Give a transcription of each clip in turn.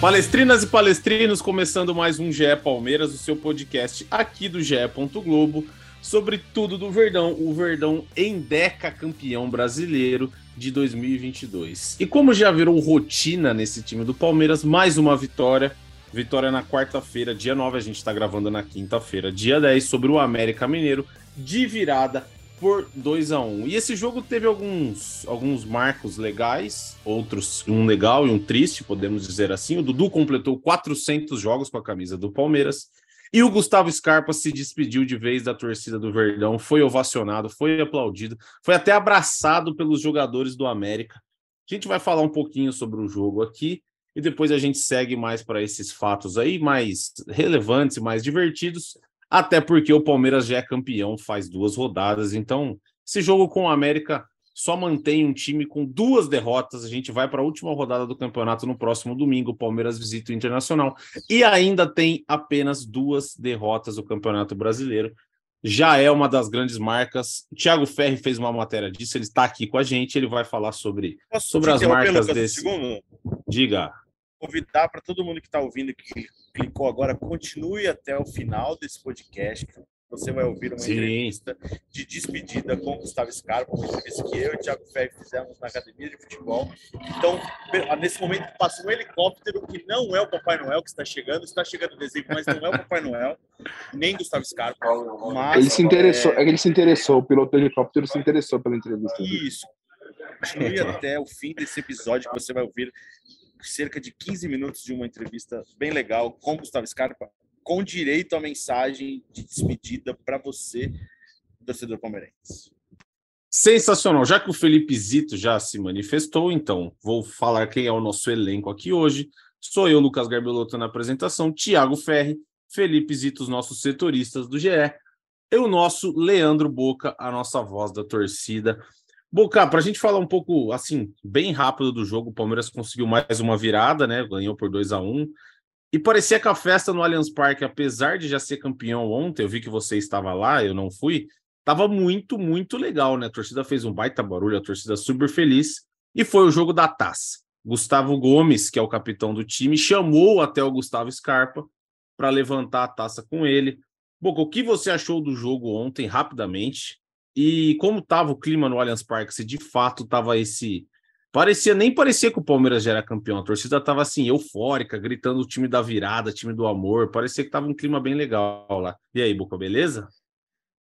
Palestrinas e palestrinos, começando mais um GE Palmeiras, o seu podcast aqui do GE. Globo, sobre tudo do Verdão, o Verdão em Deca campeão brasileiro de 2022. E como já virou rotina nesse time do Palmeiras, mais uma vitória. Vitória na quarta-feira, dia 9, a gente está gravando na quinta-feira, dia 10, sobre o América Mineiro, de virada por 2 a 1 E esse jogo teve alguns, alguns marcos legais, outros um legal e um triste, podemos dizer assim. O Dudu completou 400 jogos com a camisa do Palmeiras. E o Gustavo Scarpa se despediu de vez da torcida do Verdão, foi ovacionado, foi aplaudido, foi até abraçado pelos jogadores do América. A gente vai falar um pouquinho sobre o jogo aqui e depois a gente segue mais para esses fatos aí, mais relevantes, mais divertidos, até porque o Palmeiras já é campeão faz duas rodadas, então esse jogo com o América só mantém um time com duas derrotas. A gente vai para a última rodada do campeonato no próximo domingo. O Palmeiras visita o Internacional e ainda tem apenas duas derrotas do Campeonato Brasileiro. Já é uma das grandes marcas. O Thiago Ferri fez uma matéria disso, ele está aqui com a gente, ele vai falar sobre, Posso sobre as interromper, marcas desse. segundo? Diga. Convidar para todo mundo que está ouvindo que clicou agora, continue até o final desse podcast. Você vai ouvir uma Sim. entrevista de despedida com o Gustavo Scarpa, uma entrevista que eu e o Thiago Ferri fizemos na academia de futebol. Então, nesse momento, passa um helicóptero que não é o Papai Noel que está chegando, está chegando o desenho, mas não é o Papai Noel, nem Gustavo Scarpa. Mas, Ele se interessou, é, que ele se interessou, o piloto do helicóptero se interessou pela entrevista. Isso. Continue até o fim desse episódio que você vai ouvir cerca de 15 minutos de uma entrevista bem legal com Gustavo Scarpa, com direito à mensagem de despedida para você, torcedor palmeirense. Sensacional. Já que o Felipe Zito já se manifestou, então vou falar quem é o nosso elenco aqui hoje. Sou eu, Lucas Garbelotto, na apresentação, Thiago Ferri, Felipe Zito, os nossos setoristas do GE, e o nosso Leandro Boca, a nossa voz da torcida. Boca, para a gente falar um pouco, assim, bem rápido do jogo, o Palmeiras conseguiu mais uma virada, né? Ganhou por 2 a 1 E parecia que a festa no Allianz Parque, apesar de já ser campeão ontem, eu vi que você estava lá, eu não fui, Tava muito, muito legal, né? A torcida fez um baita barulho, a torcida super feliz. E foi o jogo da taça. Gustavo Gomes, que é o capitão do time, chamou até o Gustavo Scarpa para levantar a taça com ele. Boca, o que você achou do jogo ontem, rapidamente? E como tava o clima no Allianz Parque? Se de fato tava esse. Parecia, nem parecia que o Palmeiras já era campeão. A torcida tava assim, eufórica, gritando o time da virada, time do amor. Parecia que tava um clima bem legal lá. E aí, Boca, beleza?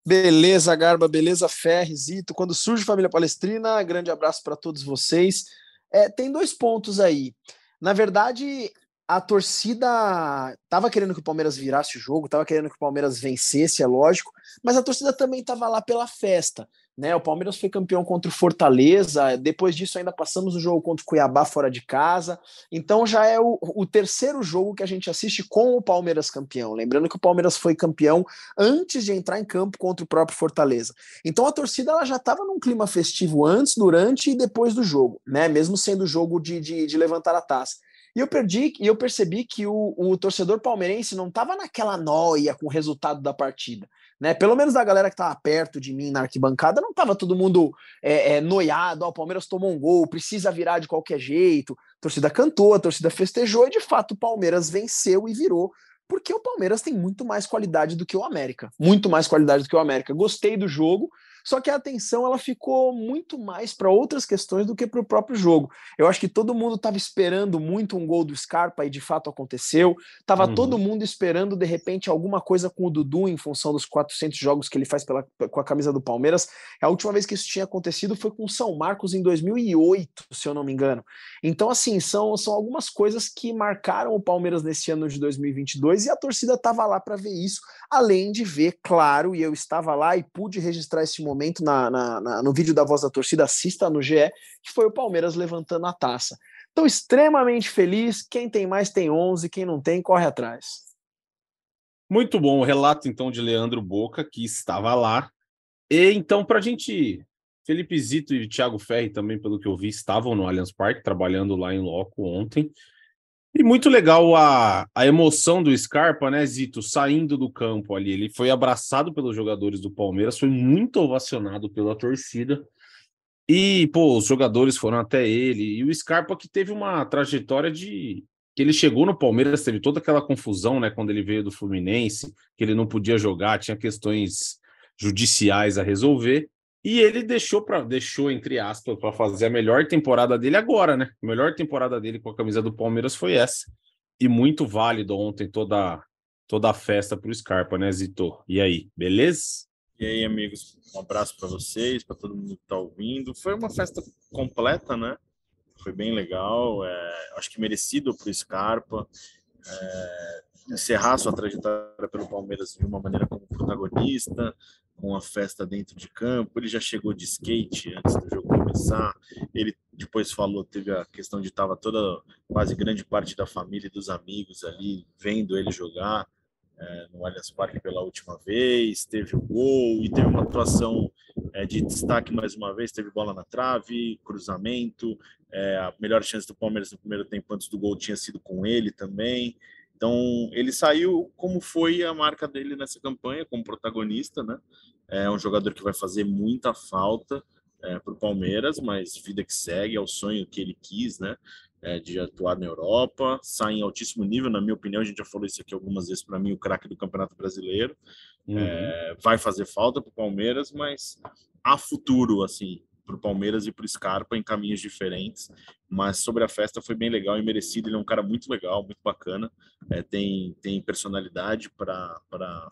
Beleza, Garba, beleza, Zito. Quando surge Família Palestrina, grande abraço para todos vocês. É, tem dois pontos aí. Na verdade, a torcida estava querendo que o Palmeiras virasse o jogo, estava querendo que o Palmeiras vencesse, é lógico, mas a torcida também estava lá pela festa. Né, o Palmeiras foi campeão contra o Fortaleza, depois disso ainda passamos o jogo contra o Cuiabá fora de casa, então já é o, o, terceiro jogo que a gente assiste com o Palmeiras campeão. Lembrando que o Palmeiras foi campeão antes de entrar em campo contra o próprio Fortaleza. Então a torcida ela já estava num clima festivo antes, durante e depois do jogo, né? Mesmo sendo jogo de, de, de levantar a taça. E eu perdi e eu percebi que o, o torcedor palmeirense não estava naquela noia com o resultado da partida. Né? Pelo menos da galera que estava perto de mim na arquibancada, não estava todo mundo é, é, noiado, ó, o Palmeiras tomou um gol, precisa virar de qualquer jeito. A torcida cantou, a torcida festejou, e de fato o Palmeiras venceu e virou, porque o Palmeiras tem muito mais qualidade do que o América. Muito mais qualidade do que o América. Gostei do jogo, só que a atenção ela ficou muito mais para outras questões do que para o próprio jogo. Eu acho que todo mundo estava esperando muito um gol do Scarpa e de fato aconteceu. Tava Uhum. todo mundo esperando de repente alguma coisa com o Dudu em função dos 400 jogos que ele faz pela, com a camisa do Palmeiras. A última vez que isso tinha acontecido foi com o São Marcos em 2008, se eu não me engano. Então assim, são, são algumas coisas que marcaram o Palmeiras nesse ano de 2022 e a torcida estava lá para ver isso, além de ver, claro, e eu estava lá e pude registrar esse momento na, na, na, no vídeo da Voz da Torcida, assista no GE, que foi o Palmeiras levantando a taça. Estou extremamente feliz. Quem tem mais tem 11, quem não tem, corre atrás. Muito bom o relato, então, de Leandro Boca, que estava lá. E então, para a gente. Felipe Zito e Thiago Ferri também, pelo que eu vi, estavam no Allianz Parque, trabalhando lá em loco ontem. E muito legal a, a emoção do Scarpa, né, Zito, saindo do campo ali. Ele foi abraçado pelos jogadores do Palmeiras, foi muito ovacionado pela torcida. E, pô, os jogadores foram até ele. E o Scarpa que teve uma trajetória de que ele chegou no Palmeiras, teve toda aquela confusão, né, quando ele veio do Fluminense, que ele não podia jogar, tinha questões judiciais a resolver, e ele deixou para deixou entre aspas para fazer a melhor temporada dele agora, né? A melhor temporada dele com a camisa do Palmeiras foi essa. E muito válido ontem toda toda a festa para o Scarpa, né, Zito? E aí, beleza? E aí, amigos, um abraço para vocês, para todo mundo que está ouvindo. Foi uma festa completa, né? foi bem legal. É, acho que merecido para o Scarpa. É, encerrar sua trajetória pelo Palmeiras de uma maneira como protagonista, com a festa dentro de campo. Ele já chegou de skate antes do jogo começar. Ele depois falou, teve a questão de estava toda quase grande parte da família e dos amigos ali vendo ele jogar é, no Allianz Parque pela última vez, teve o gol e teve uma atuação é, de destaque mais uma vez, teve bola na trave, cruzamento, é, a melhor chance do Palmeiras no primeiro tempo antes do gol tinha sido com ele também. Então ele saiu como foi a marca dele nessa campanha, como protagonista, né? É um jogador que vai fazer muita falta é, para o Palmeiras, mas vida que segue, é o sonho que ele quis, né? é, de atuar na Europa, sai em altíssimo nível, na minha opinião, a gente já falou isso aqui algumas vezes, para mim, o craque do Campeonato Brasileiro. Uhum. É, vai fazer falta para o Palmeiras, mas há futuro, assim, para o Palmeiras e para o Scarpa em caminhos diferentes. Mas sobre a festa foi bem legal e merecido. Ele é um cara muito legal, muito bacana. É, tem, tem personalidade para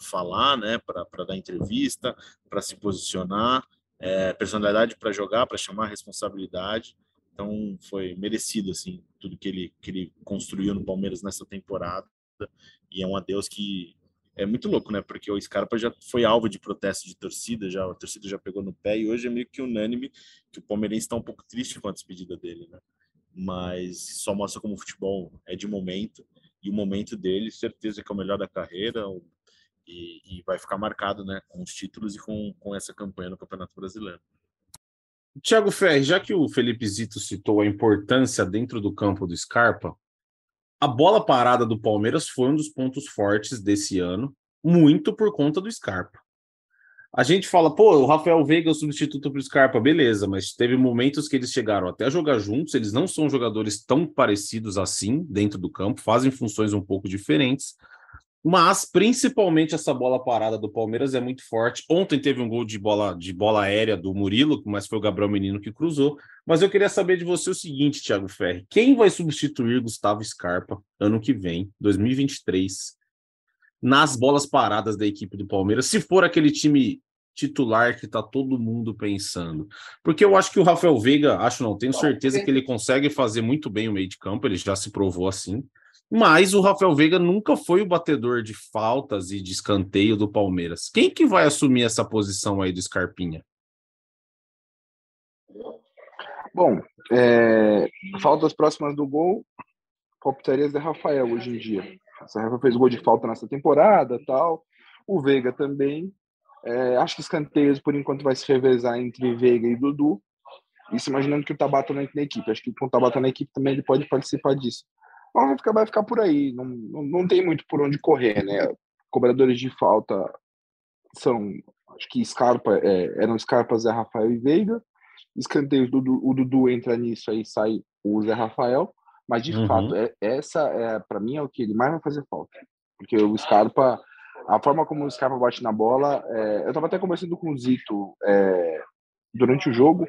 falar, né? para dar entrevista, para se posicionar, é, personalidade para jogar, para chamar a responsabilidade. Então foi merecido assim tudo que ele que ele construiu no Palmeiras nessa temporada e é um adeus que é muito louco, né? Porque o Scarpa já foi alvo de protesto de torcida, já a torcida já pegou no pé e hoje é meio que unânime que o palmeirense está um pouco triste com a despedida dele, né? Mas só mostra como o futebol é de momento e o momento dele, certeza que é o melhor da carreira e, e vai ficar marcado, né? Com os títulos e com, com essa campanha no Campeonato Brasileiro. Tiago Ferri, já que o Felipe Zito citou a importância dentro do campo do Scarpa, a bola parada do Palmeiras foi um dos pontos fortes desse ano, muito por conta do Scarpa. A gente fala, pô, o Rafael Veiga é o substituto para o Scarpa, beleza, mas teve momentos que eles chegaram até a jogar juntos, eles não são jogadores tão parecidos assim dentro do campo, fazem funções um pouco diferentes, mas principalmente essa bola parada do Palmeiras é muito forte. Ontem teve um gol de bola de bola aérea do Murilo, mas foi o Gabriel Menino que cruzou. Mas eu queria saber de você o seguinte, Thiago Ferri: quem vai substituir Gustavo Scarpa ano que vem, 2023, nas bolas paradas da equipe do Palmeiras, se for aquele time titular que tá todo mundo pensando. Porque eu acho que o Rafael Veiga, acho não, tenho certeza que ele consegue fazer muito bem o meio de campo, ele já se provou assim. Mas o Rafael Veiga nunca foi o batedor de faltas e de escanteio do Palmeiras. Quem que vai assumir essa posição aí do Scarpinha? Bom, é, faltas próximas do gol, optarias de Rafael hoje em dia. O Rafael fez gol de falta nessa temporada, tal. O Veiga também. É, acho que escanteios, por enquanto, vai se revezar entre Veiga e Dudu. Isso imaginando que o Tabata na equipe. Acho que com o Tabata na equipe também ele pode participar disso. Mas vai ficar, vai ficar por aí. Não, não, não tem muito por onde correr, né? Cobradores de falta são, acho que Scarpa, é, eram Scarpa, Zé Rafael e Veiga. Escanteios, do, o Dudu entra nisso aí, sai o Zé Rafael. Mas, de uhum. fato, é, essa, é, para mim, é o que ele mais vai fazer falta. Porque o Scarpa, a forma como o Scarpa bate na bola, é, eu estava até conversando com o Zito é, durante o jogo,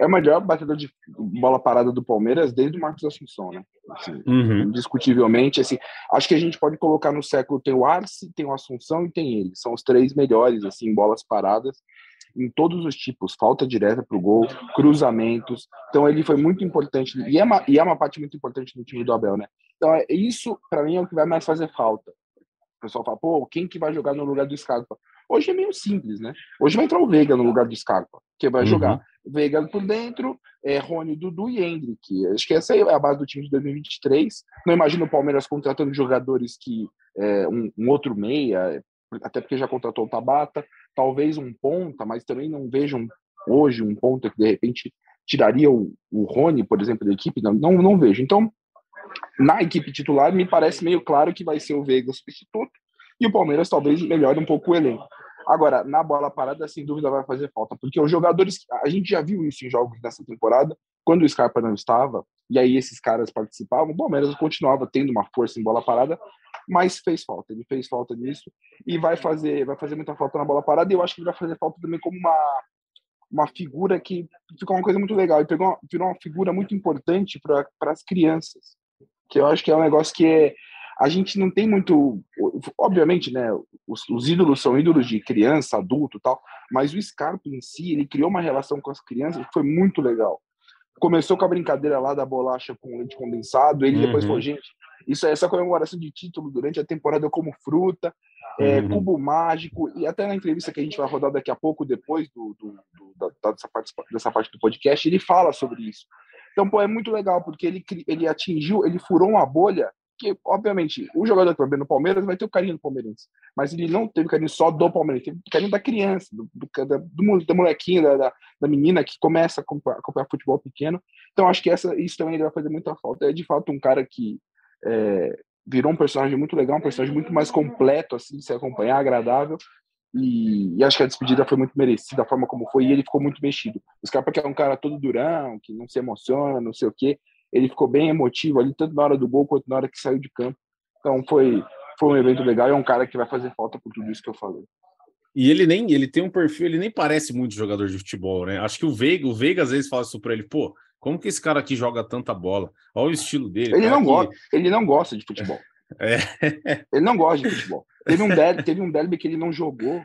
é o melhor batedor de bola parada do Palmeiras desde o Marcos Assunção, né? Assim, uhum. Indiscutivelmente, assim, acho que a gente pode colocar no século tem o Arce, tem o Assunção e tem ele. São os três melhores, assim, bolas paradas em todos os tipos, falta direta para o gol, cruzamentos. Então ele foi muito importante e é, uma, e é uma parte muito importante do time do Abel, né? Então é, isso para mim é o que vai mais fazer falta. O pessoal fala, pô, quem que vai jogar no lugar do Scarpa? Hoje é meio simples, né? Hoje vai entrar o Veiga no lugar do Scarpa, que vai uhum. jogar. Veiga por dentro, é, Rony, Dudu e Hendrick. Acho que essa é a base do time de 2023. Não imagino o Palmeiras contratando jogadores que é, um, um, outro meia, até porque já contratou o Tabata, talvez um ponta, mas também não vejo hoje um ponta que de repente tiraria o, o Rony, por exemplo, da equipe. Não, não, não vejo. Então, na equipe titular, me parece meio claro que vai ser o Veiga substituto e o Palmeiras talvez melhore um pouco o elenco. Agora, na bola parada, sem dúvida vai fazer falta, porque os jogadores, a gente já viu isso em jogos dessa temporada, quando o Scarpa não estava, e aí esses caras participavam, o Palmeiras continuava tendo uma força em bola parada, mas fez falta, ele fez falta nisso e vai fazer, vai fazer muita falta na bola parada, e eu acho que ele vai fazer falta também como uma uma figura que ficou uma coisa muito legal, ele pegou virou uma figura muito importante para as crianças, que eu acho que é um negócio que é, a gente não tem muito. Obviamente, né? Os, os, ídolos são ídolos de criança, adulto tal, mas o Scarpa em si, ele criou uma relação com as crianças que foi muito legal. Começou com a brincadeira lá da bolacha com leite condensado, ele uhum. depois falou, gente, isso é essa comemoração de título durante a temporada como fruta, é, uhum. cubo mágico, e até na entrevista que a gente vai rodar daqui a pouco, depois do, do, do da, dessa, parte, dessa parte do podcast, ele fala sobre isso. Então, pô, é muito legal, porque ele, ele atingiu, ele furou uma bolha que, obviamente, o jogador que vai no Palmeiras vai ter o carinho do palmeirense, mas ele não teve carinho só do Palmeiras, teve carinho da criança, do, do, do, do molequinho, da, da, da, menina que começa a acompanhar, acompanhar, futebol pequeno. Então, acho que essa, isso também vai fazer muita falta. É, de fato, um cara que é, virou um personagem muito legal, um personagem muito mais completo, assim, de se acompanhar, agradável, e, e, acho que a despedida foi muito merecida, a forma como foi, e ele ficou muito mexido. O Scarpa que é um cara todo durão, que não se emociona, não sei o quê, ele ficou bem emotivo ali, tanto na hora do gol quanto na hora que saiu de campo. Então foi, foi um evento legal e é um cara que vai fazer falta por tudo isso que eu falei. E ele nem ele tem um perfil, ele nem parece muito jogador de futebol, né? Acho que o Veiga, o Veiga às vezes fala isso para ele, pô, como que esse cara aqui joga tanta bola? Olha o estilo dele. Ele não que... gosta, ele não gosta de futebol. É. Ele não gosta de futebol. Teve um derby, teve um derby que ele não jogou.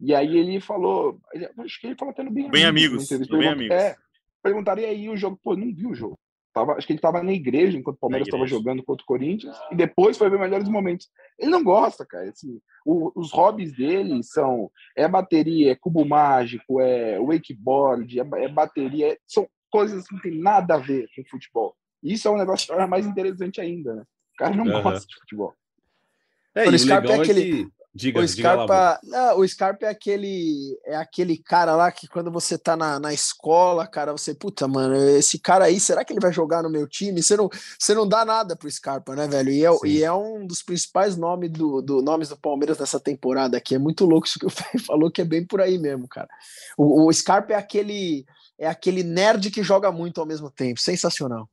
E aí ele falou, acho que ele falou até no bem, bem amigos, amigos bem amigos. É, perguntaram e aí o jogo, pô, não viu o jogo. Tava, acho que ele estava na igreja enquanto o Palmeiras estava jogando contra o Corinthians e depois foi ver melhores momentos. Ele não gosta, cara. Assim, o, os hobbies dele são é bateria, é cubo mágico, é wakeboard, é, é bateria, é, são coisas que não tem nada a ver com futebol. E isso é um negócio que é mais interessante ainda, né? O cara não uhum. gosta de futebol. É, o Scarpa é, é aquele. Que Diga, o Scarpa, diga lá, não, o Scarpa é aquele é aquele cara lá que quando você tá na, na escola, cara, você, puta, mano, esse cara aí, será que ele vai jogar no meu time? Você não, você não dá nada pro Scarpa, né, velho? E é, e é um dos principais nomes do, do, nomes do Palmeiras nessa temporada aqui. É muito louco isso que o Fê falou, que é bem por aí mesmo, cara. O, o Scarpa é aquele é aquele nerd que joga muito ao mesmo tempo. Sensacional.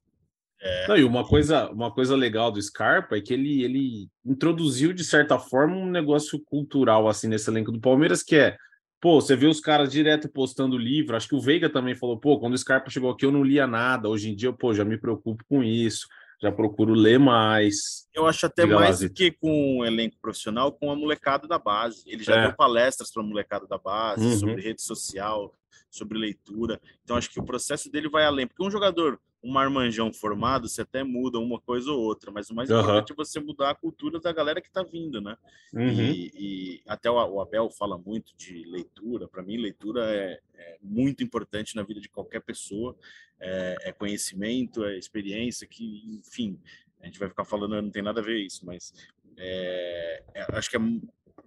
É. Não, e uma coisa, uma coisa legal do Scarpa é que ele, ele introduziu, de certa forma, um negócio cultural assim nesse elenco do Palmeiras, que é, pô, você vê os caras direto postando livro. Acho que o Veiga também falou, pô, quando o Scarpa chegou aqui eu não lia nada. Hoje em dia, pô, já me preocupo com isso, já procuro ler mais. Eu acho até Diga mais do que com o elenco profissional, com a molecada da base. Ele já é. deu palestras para a molecada da base uhum. sobre rede social, sobre leitura. Então acho que o processo dele vai além, porque um jogador um marmanjão formado, você até muda uma coisa ou outra, mas o mais uhum. importante é você mudar a cultura da galera que está vindo, né? Uhum. E, e, até o, Abel fala muito de leitura. Para mim, leitura é, é, muito importante na vida de qualquer pessoa. É, é, conhecimento, é experiência, que, enfim, a gente vai ficar falando, não tem nada a ver isso, mas é, é, acho que é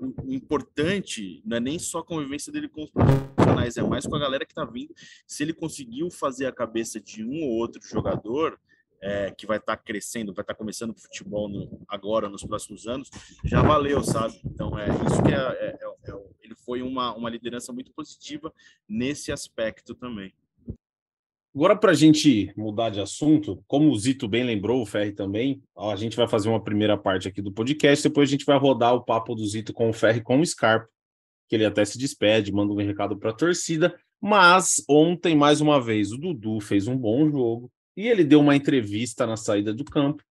o importante não é nem só a convivência dele com os profissionais, é mais com a galera que está vindo. Se ele conseguiu fazer a cabeça de um ou outro jogador é, que vai estar tá crescendo, vai estar tá começando futebol no, agora, nos próximos anos, já valeu, sabe? Então, é isso que é, é, é, é ele foi uma, uma liderança muito positiva nesse aspecto também. Agora, para a gente mudar de assunto, como o Zito bem lembrou, o Ferri também, a gente vai fazer uma primeira parte aqui do podcast, depois a gente vai rodar o papo do Zito com o Ferri com o Scarpa, que ele até se despede, manda um recado para a torcida. Mas ontem, mais uma vez, o Dudu fez um bom jogo e ele deu uma entrevista na saída do campo.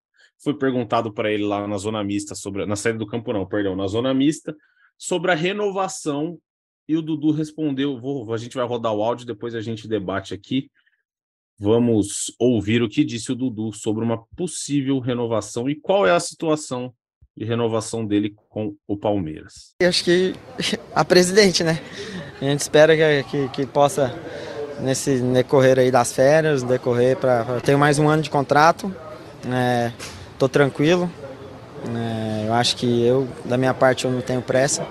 Foi perguntado para ele lá na zona mista sobre na saída do campo não, perdão, na zona mista sobre a renovação e o Dudu respondeu, vou, a gente vai rodar o áudio, depois a gente debate aqui. Vamos ouvir o que disse o Dudu sobre uma possível renovação e qual é a situação de renovação dele com o Palmeiras. Eu acho que a presidente, né? A gente espera que, que, que possa nesse decorrer aí das férias, decorrer para tenho mais um ano de contrato, é, tô tranquilo. É, eu acho que eu, da minha parte, eu não tenho pressa.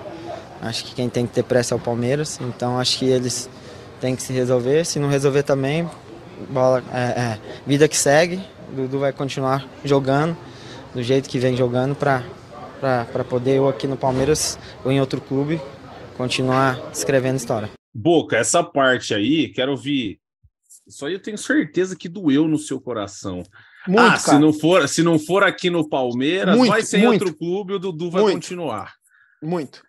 Acho que quem tem que ter pressa é o Palmeiras. Então acho que eles têm que se resolver. Se não resolver também, bola, é, é, vida que segue. O Dudu vai continuar jogando do jeito que vem jogando para poder eu aqui no Palmeiras ou em outro clube continuar escrevendo história. Boca, essa parte aí, quero ouvir. Isso aí eu tenho certeza que doeu no seu coração. Muito, ah, se não, for, se não for aqui no Palmeiras, muito, vai ser em outro clube, o Dudu vai muito, continuar. Muito.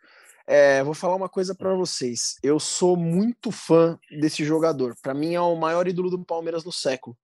É, vou falar uma coisa para vocês. Eu sou muito fã desse jogador. Para mim é o maior ídolo do Palmeiras no século,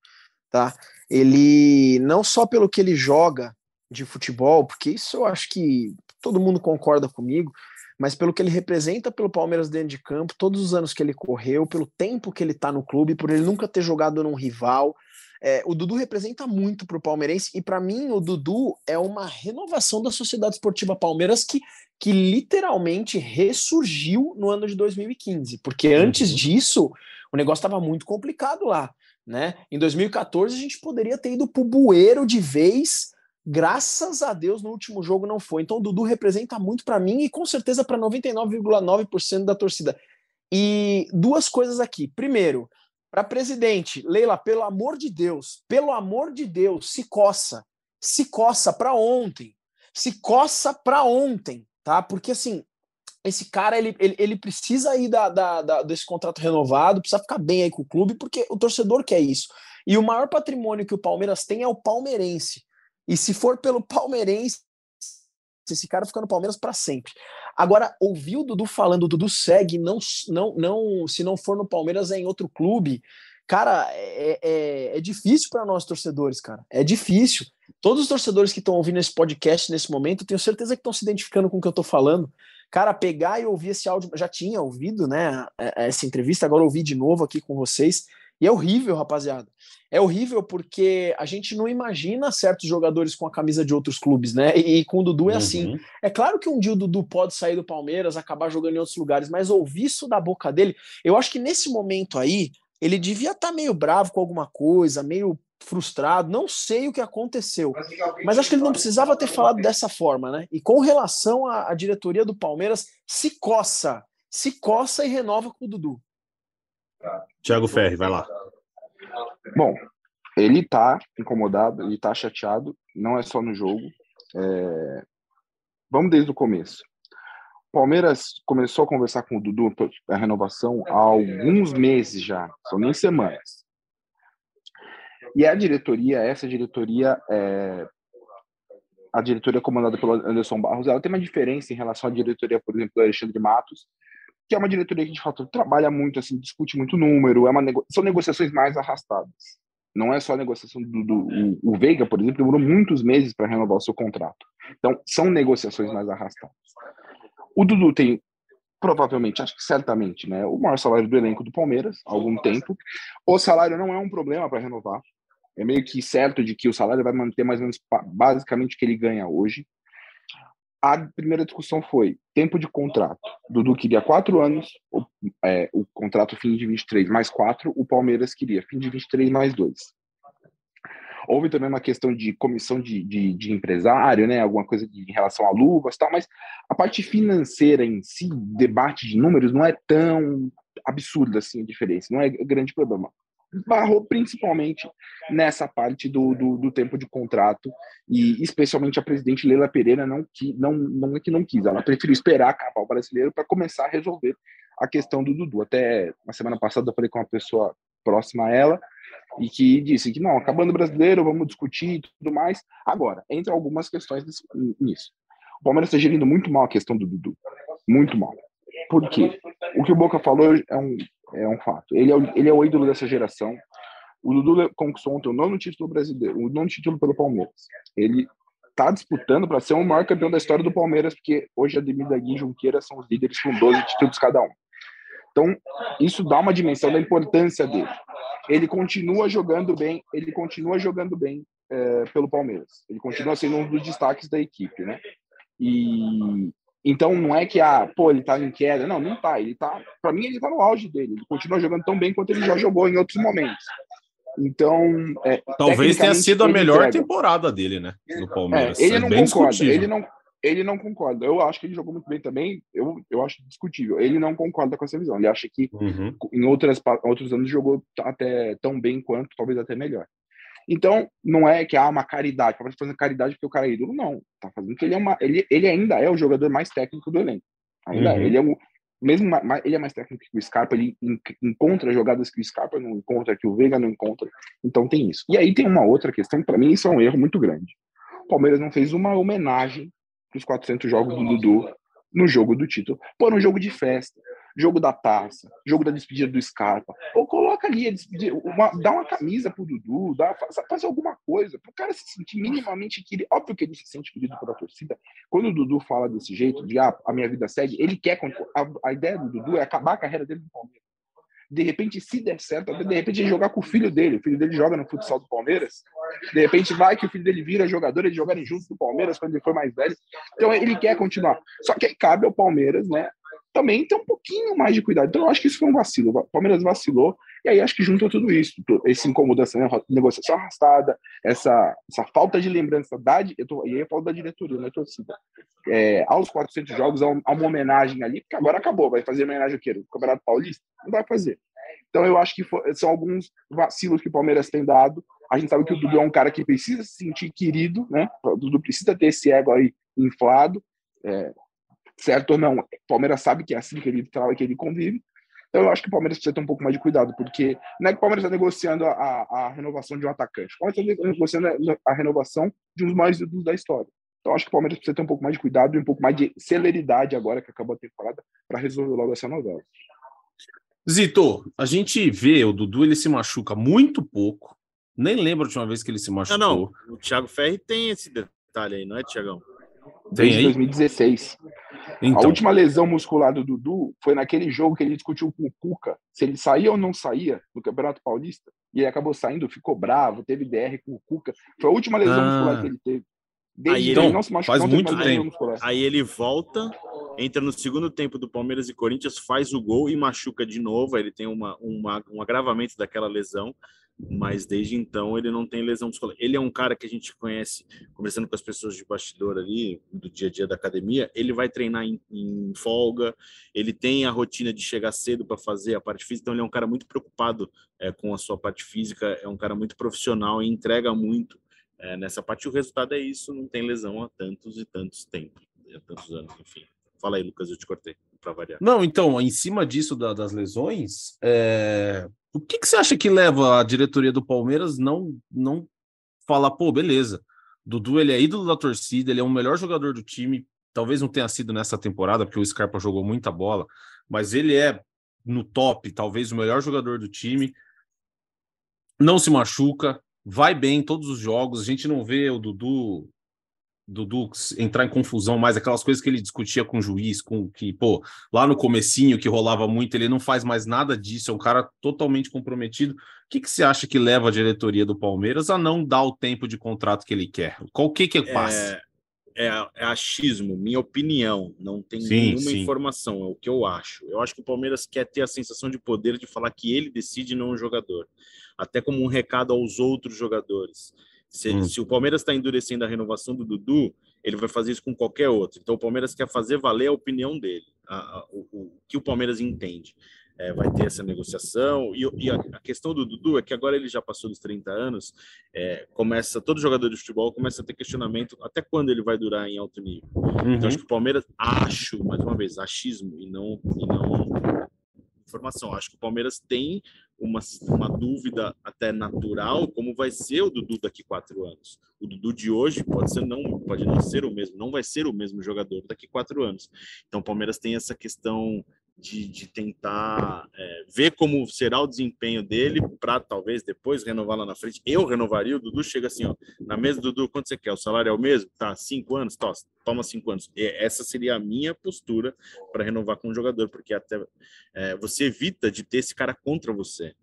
tá? Ele não só pelo que ele joga de futebol, porque isso eu acho que todo mundo concorda comigo, mas pelo que ele representa pelo Palmeiras dentro de campo, todos os anos que ele correu, pelo tempo que ele está no clube, por ele nunca ter jogado num rival. É, o Dudu representa muito para o palmeirense e para mim o Dudu é uma renovação da Sociedade Esportiva Palmeiras que, que literalmente ressurgiu no ano de 2015, porque antes uhum. disso o negócio estava muito complicado lá, né? Em 2014 a gente poderia ter ido pro bueiro de vez Graças a Deus no último jogo não foi. Então o Dudu representa muito para mim e com certeza para 99,9% da torcida. E duas coisas aqui. Primeiro, para presidente, Leila, pelo amor de Deus, pelo amor de Deus, se coça. Se coça para ontem. Se coça para ontem, tá? Porque assim, esse cara ele, ele, ele precisa aí da, da, da, desse contrato renovado, precisa ficar bem aí com o clube, porque o torcedor quer isso. E o maior patrimônio que o Palmeiras tem é o palmeirense. E se for pelo palmeirense, esse cara fica no Palmeiras para sempre. Agora, ouvir o Dudu falando, o Dudu segue, não, não, não, se não for no Palmeiras é em outro clube. Cara, é, é, é difícil para nós torcedores, cara. É difícil. Todos os torcedores que estão ouvindo esse podcast nesse momento, tenho certeza que estão se identificando com o que eu estou falando. Cara, pegar e ouvir esse áudio, já tinha ouvido, né, essa entrevista, agora ouvi de novo aqui com vocês. E é horrível, rapaziada. É horrível porque a gente não imagina certos jogadores com a camisa de outros clubes, né? E, e com o Dudu é assim. uhum. assim. É claro que um dia o Dudu pode sair do Palmeiras, acabar jogando em outros lugares, mas ouvir isso da boca dele, eu acho que nesse momento aí, ele devia estar tá meio bravo com alguma coisa, meio frustrado, não sei o que aconteceu, mas acho que ele não precisava ter falado dessa forma, né? E com relação à, à diretoria do Palmeiras, se coça, se coça e renova com o Dudu. Tiago Ferri, vai lá. Bom, ele tá incomodado, ele tá chateado, não é só no jogo. É... Vamos desde o começo. Palmeiras começou a conversar com o Dudu a renovação há alguns meses já, são nem semanas. E a diretoria, essa diretoria, é... a diretoria comandada pelo Anderson Barros, ela tem uma diferença em relação à diretoria, por exemplo, do Alexandre Matos, que é uma diretoria que de fato trabalha muito, assim, discute muito número, é uma nego... são negociações mais arrastadas. Não é só a negociação do, do o, o Veiga, por exemplo, demorou muitos meses para renovar o seu contrato. Então, são negociações mais arrastadas. O Dudu tem provavelmente, acho que certamente, né, o maior salário do elenco do Palmeiras há algum tempo. O salário não é um problema para renovar. É meio que certo de que o salário vai manter mais ou menos basicamente o que ele ganha hoje. A primeira discussão foi tempo de contrato. Dudu queria quatro anos, o, é, o contrato fim de 23 mais quatro, o Palmeiras queria fim de 23 mais dois. Houve também uma questão de comissão de, de, de empresário, né, alguma coisa de, em relação a luvas tal, mas a parte financeira em si, debate de números, não é tão absurda assim a diferença, não é grande problema barrou principalmente nessa parte do, do, do, tempo de contrato e especialmente a presidente Leila Pereira não que não não é que não quis, ela preferiu esperar acabar o brasileiro para começar a resolver a questão do Dudu. Até na semana passada eu falei com uma pessoa próxima a ela e que disse que não, acabando o brasileiro, vamos discutir e tudo mais. Agora, entre algumas questões nisso. O Palmeiras está gerindo muito mal a questão do Dudu. Muito mal. Por quê? O que o Boca falou é um, é um fato. Ele é, o, ele é o ídolo dessa geração. O Dudu conquistou ontem o nono título brasileiro, o nono título pelo Palmeiras. Ele está disputando para ser o maior campeão da história do Palmeiras, porque hoje Ademir Dagui e Junqueira são os líderes com 12 títulos cada um. Então, isso dá uma dimensão da importância dele. Ele continua jogando bem, ele continua jogando bem é, pelo Palmeiras. Ele continua sendo um dos destaques da equipe, né? E, Então não é que ah, pô, ele tá em queda. Não, não tá. Ele tá, para mim ele tá no auge dele. Ele continua jogando tão bem quanto ele já jogou em outros momentos. Então, é, talvez tenha sido a melhor entrega. temporada dele, né, no Palmeiras. É, ele é não concorda. Discutível. Ele não ele não concorda. Eu acho que ele jogou muito bem também. Eu, eu acho discutível. Ele não concorda com essa visão. Ele acha que uhum. em outras, outros anos jogou até tão bem quanto, talvez até melhor. Então, não é que há uma caridade, tá fazendo caridade porque o cara é ídolo, não. Tá fazendo que ele é uma. Ele, ele ainda é o jogador mais técnico do elenco. Ainda uhum. ele é o. Mesmo ele é mais técnico que o Scarpa, ele encontra jogadas que o Scarpa não encontra, que o Veiga não encontra. Então tem isso. E aí tem uma outra questão, para mim isso é um erro muito grande. O Palmeiras não fez uma homenagem para os 400 jogos do Dudu no jogo do título. Pô, no jogo de festa jogo da taça, jogo da despedida do Scarpa. Ou coloca ali, uma, dá uma camisa pro Dudu, dá, faz, faz alguma coisa, pro cara se sentir minimamente querido. Óbvio que ele se sente querido pela torcida. Quando o Dudu fala desse jeito, de ah, a minha vida segue, ele quer. A, a ideia do Dudu é acabar a carreira dele no Palmeiras. De repente, se der certo, de repente ele jogar com o filho dele. O filho dele joga no futsal do Palmeiras. De repente vai que o filho dele vira jogador, eles jogarem juntos do Palmeiras quando ele for mais velho. Então ele quer continuar. Só que aí cabe ao Palmeiras, né, também tem um pouquinho mais de cuidado. Então, eu acho que isso foi um vacilo. O Palmeiras vacilou, e aí acho que juntou tudo isso, esse incomodação, né? negociação arrastada, essa, essa falta de lembrança da. Eu tô, e aí eu falo da diretoria, não é torcida. É, aos 400 jogos, há uma homenagem ali, porque agora acabou. Vai fazer homenagem ao quê? O Campeonato Paulista? Não vai fazer. Então, eu acho que são alguns vacilos que o Palmeiras tem dado. A gente sabe que o Dudu é um cara que precisa se sentir querido, né? O Dudu precisa ter esse ego aí inflado. É, certo ou não. O Palmeiras sabe que é assim que ele trabalha, que ele convive. Então eu acho que o Palmeiras precisa ter um pouco mais de cuidado, porque não é que o Palmeiras está negociando a, a, renovação de um atacante. O Palmeiras está negociando a renovação de um dos mais ídolos da história. Então acho que o Palmeiras precisa ter um pouco mais de cuidado e um pouco mais de celeridade agora que acabou a temporada para resolver logo essa novela. Zito, a gente vê o Dudu, ele se machuca muito pouco. Nem lembro a última vez que ele se machucou. Não, não. O Thiago Ferri tem esse detalhe aí, não é, Thiagão? Desde 2016. Então. A última lesão muscular do Dudu foi naquele jogo que ele discutiu com o Cuca se ele saía ou não saía no Campeonato Paulista. E ele acabou saindo, ficou bravo, teve DR com o Cuca. Foi a última lesão ah. muscular que ele teve. Desde aí ele, não se machucou, faz muito tempo. Aí ele volta, entra no segundo tempo do Palmeiras e Corinthians, faz o gol e machuca de novo. Aí ele tem uma, uma, um agravamento daquela lesão mas desde então ele não tem lesão muscular. Ele é um cara que a gente conhece, conversando com as pessoas de bastidor ali, do dia a dia da academia, ele vai treinar em, em folga, ele tem a rotina de chegar cedo para fazer a parte física, então ele é um cara muito preocupado é, com a sua parte física, é um cara muito profissional e entrega muito é, nessa parte. O resultado é isso, não tem lesão há tantos e tantos tempos, há tantos anos, enfim. Fala aí, Lucas, eu te cortei para variar. Não, então, em cima disso da, das lesões, é... o que, que você acha que leva a diretoria do Palmeiras não não falar, pô, beleza, Dudu ele é ídolo da torcida, ele é o melhor jogador do time, talvez não tenha sido nessa temporada, porque o Scarpa jogou muita bola, mas ele é no top, talvez o melhor jogador do time, não se machuca, vai bem em todos os jogos, a gente não vê o Dudu Dudu entrar em confusão mais, aquelas coisas que ele discutia com o juiz, com que, pô, lá no comecinho que rolava muito, ele não faz mais nada disso, é um cara totalmente comprometido. O que, que você acha que leva a diretoria do Palmeiras a não dar o tempo de contrato que ele quer? Qual que que passa? É, é, é achismo, minha opinião, não tem sim, nenhuma sim. informação, é o que eu acho. Eu acho que o Palmeiras quer ter a sensação de poder de falar que ele decide, não o jogador. Até como um recado aos outros jogadores. Se, hum. se o Palmeiras está endurecendo a renovação do Dudu, ele vai fazer isso com qualquer outro. Então o Palmeiras quer fazer valer a opinião dele, a, a, o, o, que o Palmeiras entende. É, vai ter essa negociação. E, e a, a, questão do Dudu é que agora ele já passou dos 30 anos, é, começa todo jogador de futebol começa a ter questionamento até quando ele vai durar em alto nível. Uhum. Então acho que o Palmeiras, acho, mais uma vez, achismo e não, e não informação. Acho que o Palmeiras tem uma, uma dúvida até natural como vai ser o Dudu daqui quatro anos. O Dudu de hoje pode ser não pode não ser o mesmo, não vai ser o mesmo jogador daqui quatro anos. Então o Palmeiras tem essa questão de, de tentar é, ver como será o desempenho dele para talvez depois renovar lá na frente. Eu renovaria, o Dudu chega assim, ó, na mesa, Dudu, quanto você quer? O salário é o mesmo? Tá, cinco anos? Tá, toma cinco anos. E essa seria a minha postura para renovar com o jogador, porque até é, você evita de ter esse cara contra você.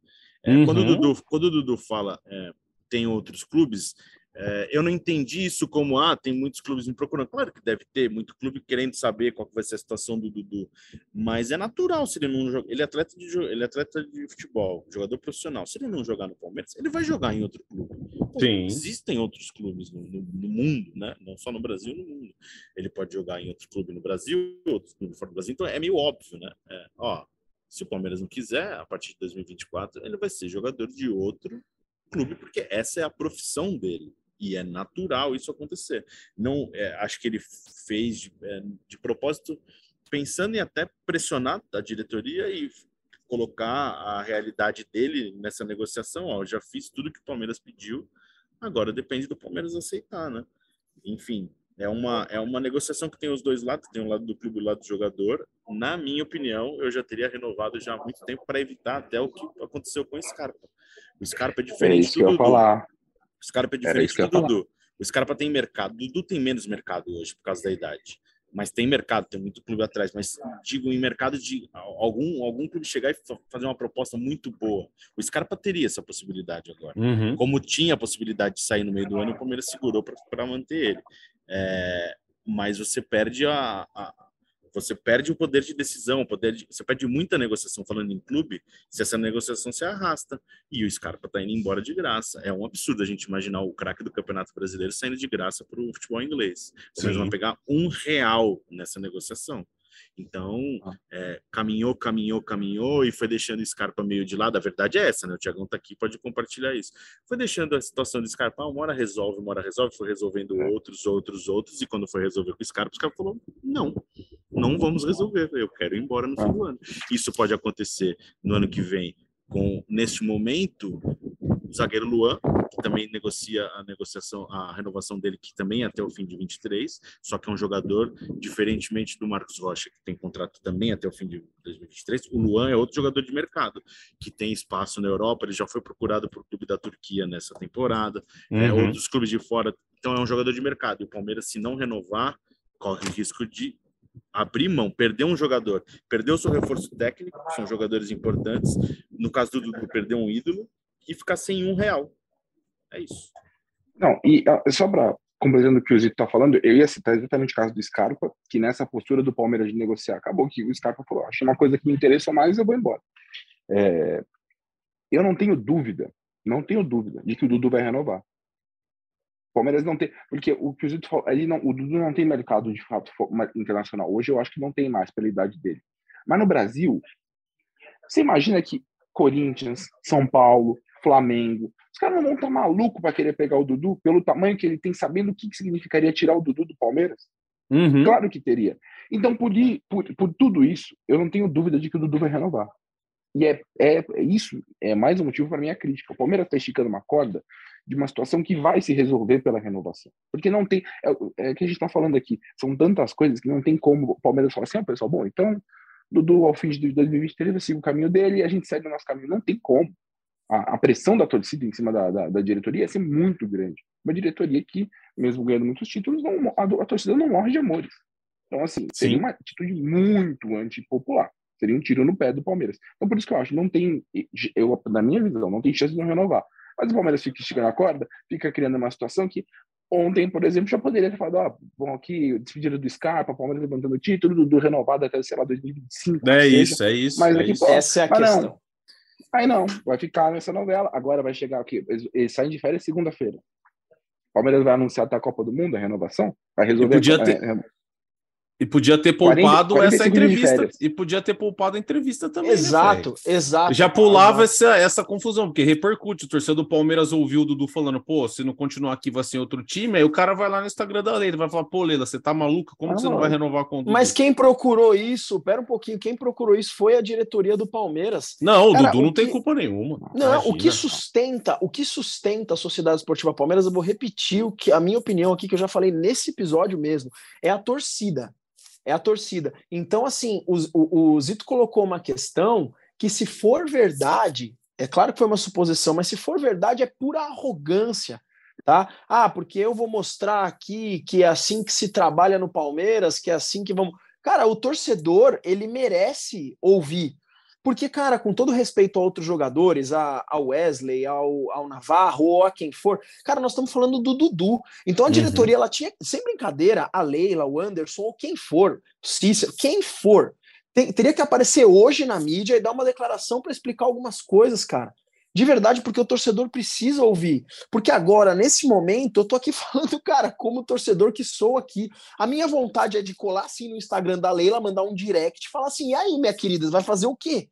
É, uhum. quando, o Dudu, quando o Dudu fala é, tem outros clubes, É, eu não entendi isso como, ah, tem muitos clubes me procurando. Claro que deve ter, muito clube querendo saber qual vai ser a situação do Dudu. Mas é natural se ele não jogar. Ele é atleta de, ele é atleta de futebol, jogador profissional. Se ele não jogar no Palmeiras, ele vai jogar em outro clube. Sim. Existem outros clubes no, no, no, mundo, né? Não só no Brasil, no mundo. Ele pode jogar em outro clube no Brasil, outro clube fora do Brasil. Então é meio óbvio, né? É, ó, se o Palmeiras não quiser, a partir de 2024, ele vai ser jogador de outro clube, porque essa é a profissão dele e é natural isso acontecer. Não, é, acho que ele fez de, é, de, propósito, pensando em até pressionar a diretoria e colocar a realidade dele nessa negociação. Ó, já fiz tudo que o Palmeiras pediu, agora depende do Palmeiras aceitar, né? Enfim, é uma, é uma negociação que tem os dois lados, tem o lado do clube e o lado do jogador. Na minha opinião, eu já teria renovado já há muito tempo para evitar até o que aconteceu com o Scarpa. O Scarpa é diferente é do Dudu. Falar. O Scarpa é diferente do Dudu. O Scarpa tem mercado. O Dudu tem menos mercado hoje por causa da idade. Mas tem mercado, tem muito clube atrás. Mas digo em mercado de algum, algum clube chegar e fazer uma proposta muito boa. O Scarpa teria essa possibilidade agora. Uhum. Como tinha a possibilidade de sair no meio do ano, o Palmeiras segurou para manter ele. É, mas você perde a, a, você perde o poder de decisão, o poder de, você perde muita negociação falando em clube, se essa negociação se arrasta e o Scarpa está indo embora de graça. É um absurdo a gente imaginar o craque do Campeonato Brasileiro saindo de graça para o futebol inglês. Eles vão pegar um real nessa negociação. Então, ah. é, caminhou, caminhou, caminhou e foi deixando o Scarpa meio de lado. A verdade é essa, né? O Tiagão tá aqui, pode compartilhar isso. Foi deixando a situação do Scarpa, uma hora resolve, uma hora resolve, foi resolvendo é. outros, outros, outros, e quando foi resolver com o Scarpa, o Scarpa falou: não, não vamos resolver, eu quero ir embora no fim do ano. Isso pode acontecer no ano que vem com, neste momento, o zagueiro Luan, que também negocia a negociação, a renovação dele, que também é até o fim de 23, só que é um jogador, diferentemente do Marcos Rocha, que tem contrato também até o fim de 2023, o Luan é outro jogador de mercado, que tem espaço na Europa, ele já foi procurado por clube da Turquia nessa temporada, é, uhum. é, outros clubes de fora, então é um jogador de mercado, e o Palmeiras, se não renovar, corre o risco de abrir mão, perder um jogador, perder o seu reforço técnico, são jogadores importantes, no caso do Dudu, perder um ídolo e ficar sem um real. É isso. Não, e uh, só para completando o que o Zito está falando, eu ia citar exatamente o caso do Scarpa, que nessa postura do Palmeiras de negociar, acabou que o Scarpa falou, acho uma coisa que me interessa mais, eu vou embora. É, eu não tenho dúvida, não tenho dúvida de que o Dudu vai renovar. Palmeiras não tem, porque o que o Zito falou, ele não, o Dudu não tem mercado de fato internacional. Hoje eu acho que não tem mais pela idade dele. Mas no Brasil, você imagina que Corinthians, São Paulo, Flamengo, os caras não vão estar maluco para querer pegar o Dudu pelo tamanho que ele tem, sabendo o que, que significaria tirar o Dudu do Palmeiras? Uhum. Claro que teria. Então, por, por, por tudo isso, eu não tenho dúvida de que o Dudu vai renovar. E é, é, é isso é mais um motivo para minha crítica. O Palmeiras está esticando uma corda de uma situação que vai se resolver pela renovação. Porque não tem. É, é que a gente está falando aqui. São tantas coisas que não tem como o Palmeiras falar assim, ah, pessoal, bom, então, Dudu, ao fim de 2023, vai seguir o caminho dele e a gente segue o nosso caminho. Não tem como. A, a pressão da torcida em cima da, da, da, diretoria ia ser muito grande. Uma diretoria que, mesmo ganhando muitos títulos, não, a, a torcida não morre de amores. Então, assim, seria uma atitude muito antipopular. Seria um tiro no pé do Palmeiras. Então, por isso que eu acho, não tem, eu, na minha visão, não tem chance de não renovar. Mas o Palmeiras fica esticando a corda, fica criando uma situação que ontem, por exemplo, já poderia ter falado, ó, bom, aqui, despedida do Scarpa, o Palmeiras levantando o título, do, do, renovado até, sei lá, 2025. É isso, seja. é isso. Mas é aqui, isso. Pô, Essa é a questão. Não. Aí não, vai ficar nessa novela. Agora vai chegar aqui, eles, eles saem de férias segunda-feira. O Palmeiras vai anunciar até a Copa do Mundo, a renovação? Vai resolver. E podia ter, é, e podia ter poupado 40, essa entrevista. E podia ter poupado a entrevista também. Né, exato, né, exato. Já pulava essa, essa confusão, porque repercute. O torcedor do Palmeiras ouviu o Dudu falando, pô, se não continuar aqui vai ser outro time. Aí o cara vai lá no Instagram da Leila, vai falar, pô, Leila, você tá maluca? Como ah, você não vai renovar com o Dudu? Mas quem procurou isso, pera um pouquinho, quem procurou isso foi a diretoria do Palmeiras. Não, o Dudu o não que... tem culpa nenhuma. Não, Imagina. o que sustenta, o que sustenta a Sociedade Esportiva Palmeiras, eu vou repetir o que a minha opinião aqui, que eu já falei nesse episódio mesmo, é a torcida é a torcida. Então, assim, o, o, o Zito colocou uma questão que, se for verdade, é claro que foi uma suposição, mas se for verdade, é pura arrogância. Tá? Ah, porque eu vou mostrar aqui que é assim que se trabalha no Palmeiras, que é assim que vamos. Cara, o torcedor ele merece ouvir. Porque, cara, com todo respeito a outros jogadores, a, a Wesley, ao, ao Navarro ou a quem for, cara, nós estamos falando do Dudu. Então a Uhum. diretoria, ela tinha, sem brincadeira, a Leila, o Anderson, ou quem for, Cícero, quem for, tem- teria que aparecer hoje na mídia e dar uma declaração para explicar algumas coisas, cara. De verdade, porque o torcedor precisa ouvir. Porque agora, nesse momento, eu tô aqui falando, cara, como torcedor que sou aqui. A minha vontade é de colar assim no Instagram da Leila, mandar um direct, falar assim: e aí, minha querida, vai fazer o quê?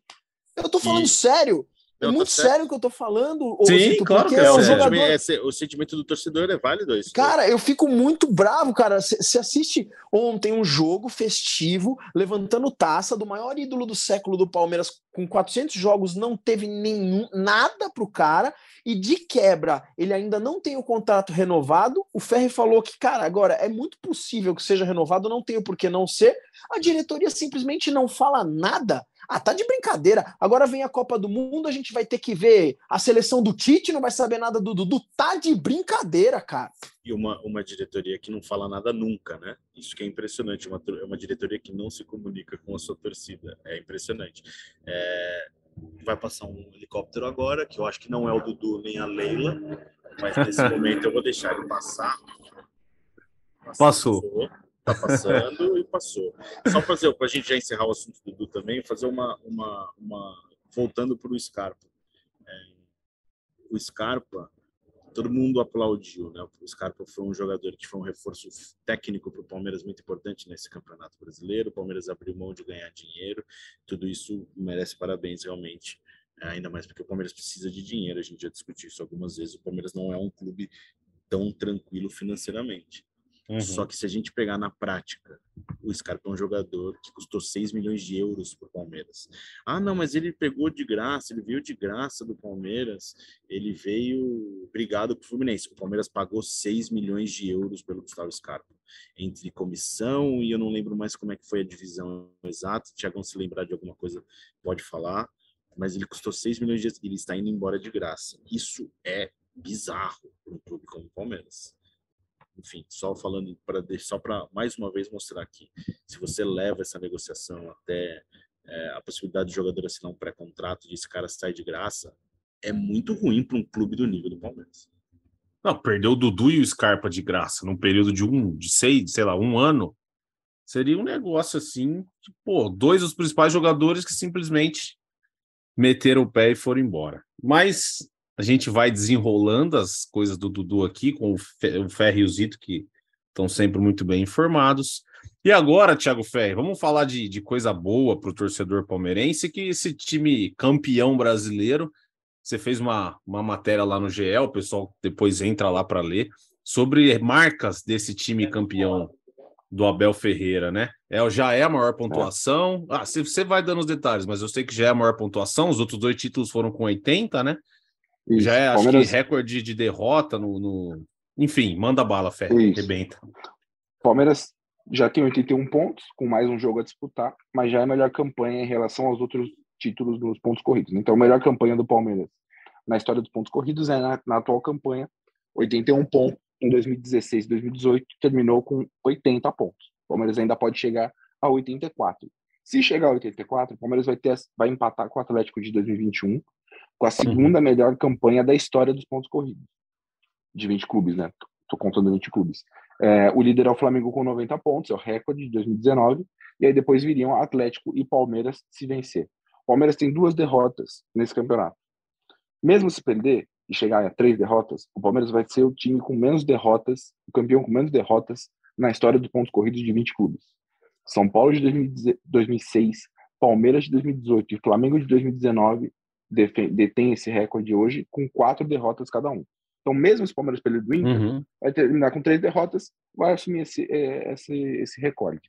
Eu tô falando E- sério. É tá muito certo. sério o que eu tô falando, Sim, claro que é o jogador. É, se- o sentimento do torcedor é válido isso. Cara, eu fico muito bravo, cara. Você assiste ontem um jogo festivo, levantando taça do maior ídolo do século do Palmeiras, com 400 jogos, não teve nenhum, nada pro cara, e de quebra, ele ainda não tem o contrato renovado. O Ferri falou que, cara, agora é muito possível que seja renovado, não tenho por que não ser. A diretoria simplesmente não fala nada. Ah, tá de brincadeira. Agora vem a Copa do Mundo, a gente vai ter que ver a seleção do Tite, não vai saber nada do Dudu. Tá de brincadeira, cara. E uma, uma diretoria que não fala nada nunca, né? Isso que é impressionante. Uma, tor- uma diretoria que não se comunica com a sua torcida. É impressionante. É, vai passar um helicóptero agora, que eu acho que não é o Dudu nem a Leila, mas nesse momento eu vou deixar ele passar. Passou. Tá passando e passou. Só fazer, para a gente já encerrar o assunto do Dudu também, fazer uma. uma, uma voltando para o Scarpa. É, o Scarpa, todo mundo aplaudiu, né? O Scarpa foi um jogador que foi um reforço técnico para o Palmeiras muito importante nesse campeonato brasileiro. O Palmeiras abriu mão de ganhar dinheiro, tudo isso merece parabéns realmente. É, Ainda mais porque o Palmeiras precisa de dinheiro, a gente já discutiu isso algumas vezes. O Palmeiras não é um clube tão tranquilo financeiramente. Uhum. Só que se a gente pegar na prática, o Scarpa é um jogador que custou 6 milhões de euros para o Palmeiras. Ah, não, mas ele pegou de graça, ele veio de graça do Palmeiras, ele veio brigado para o Fluminense. O Palmeiras pagou 6 milhões de euros pelo Gustavo Scarpa, entre comissão e eu não lembro mais como é que foi a divisão exata. Tiagão, se lembrar de alguma coisa, pode falar. Mas ele custou 6 milhões de euros e ele está indo embora de graça. Isso é bizarro para um clube como o Palmeiras enfim, só falando para só para mais uma vez mostrar aqui, se você leva essa negociação até é, a possibilidade do jogador assinar um pré-contrato e esse cara sai de graça, é muito ruim para um clube do nível do Palmeiras. Não, perdeu o Dudu e o Scarpa de graça num período de um, de seis, sei lá, um ano. Seria um negócio assim, pô, dois dos principais jogadores que simplesmente meteram o pé e foram embora. Mas a gente vai desenrolando as coisas do Dudu aqui com o, Fe, o Ferri e o Zito, que estão sempre muito bem informados. E agora, Thiago Ferri, vamos falar de, de coisa boa para o torcedor palmeirense, que esse time campeão brasileiro você fez uma, uma matéria lá no GE, o pessoal depois entra lá para ler, sobre marcas desse time campeão do Abel Ferreira, né? É, já é a maior pontuação. Ah, você, você vai dando os detalhes, mas eu sei que já é a maior pontuação. Os outros dois títulos foram com 80, né? Isso. Já é, acho Palmeiras- que, recorde de derrota no. no... Enfim, manda bala, Fé. Rebenta. Palmeiras já tem 81 pontos, com mais um jogo a disputar, mas já é a melhor campanha em relação aos outros títulos nos pontos corridos. Então, a melhor campanha do Palmeiras na história dos pontos corridos é na, na atual campanha, 81 pontos em 2016 e 2018, terminou com 80 pontos. O Palmeiras ainda pode chegar a 84. Se chegar a 84, o Palmeiras vai, ter, vai empatar com o Atlético de 2021, com a segunda melhor campanha da história dos pontos corridos. De 20 clubes, né? Tô contando 20 clubes. É, o líder é o Flamengo com 90 pontos, é o recorde de 2019. E aí depois viriam Atlético e Palmeiras se vencer. O Palmeiras tem duas derrotas nesse campeonato. Mesmo se perder e chegar a três derrotas, o Palmeiras vai ser o time com menos derrotas, o campeão com menos derrotas na história dos pontos corridos de 20 clubes. São Paulo de 2006, Palmeiras de 2018 e Flamengo de 2019 detém esse recorde hoje com quatro derrotas cada um. Então, mesmo se o Palmeiras perder do Inter, Uhum. vai terminar com três derrotas, vai assumir esse, é, esse, esse recorde.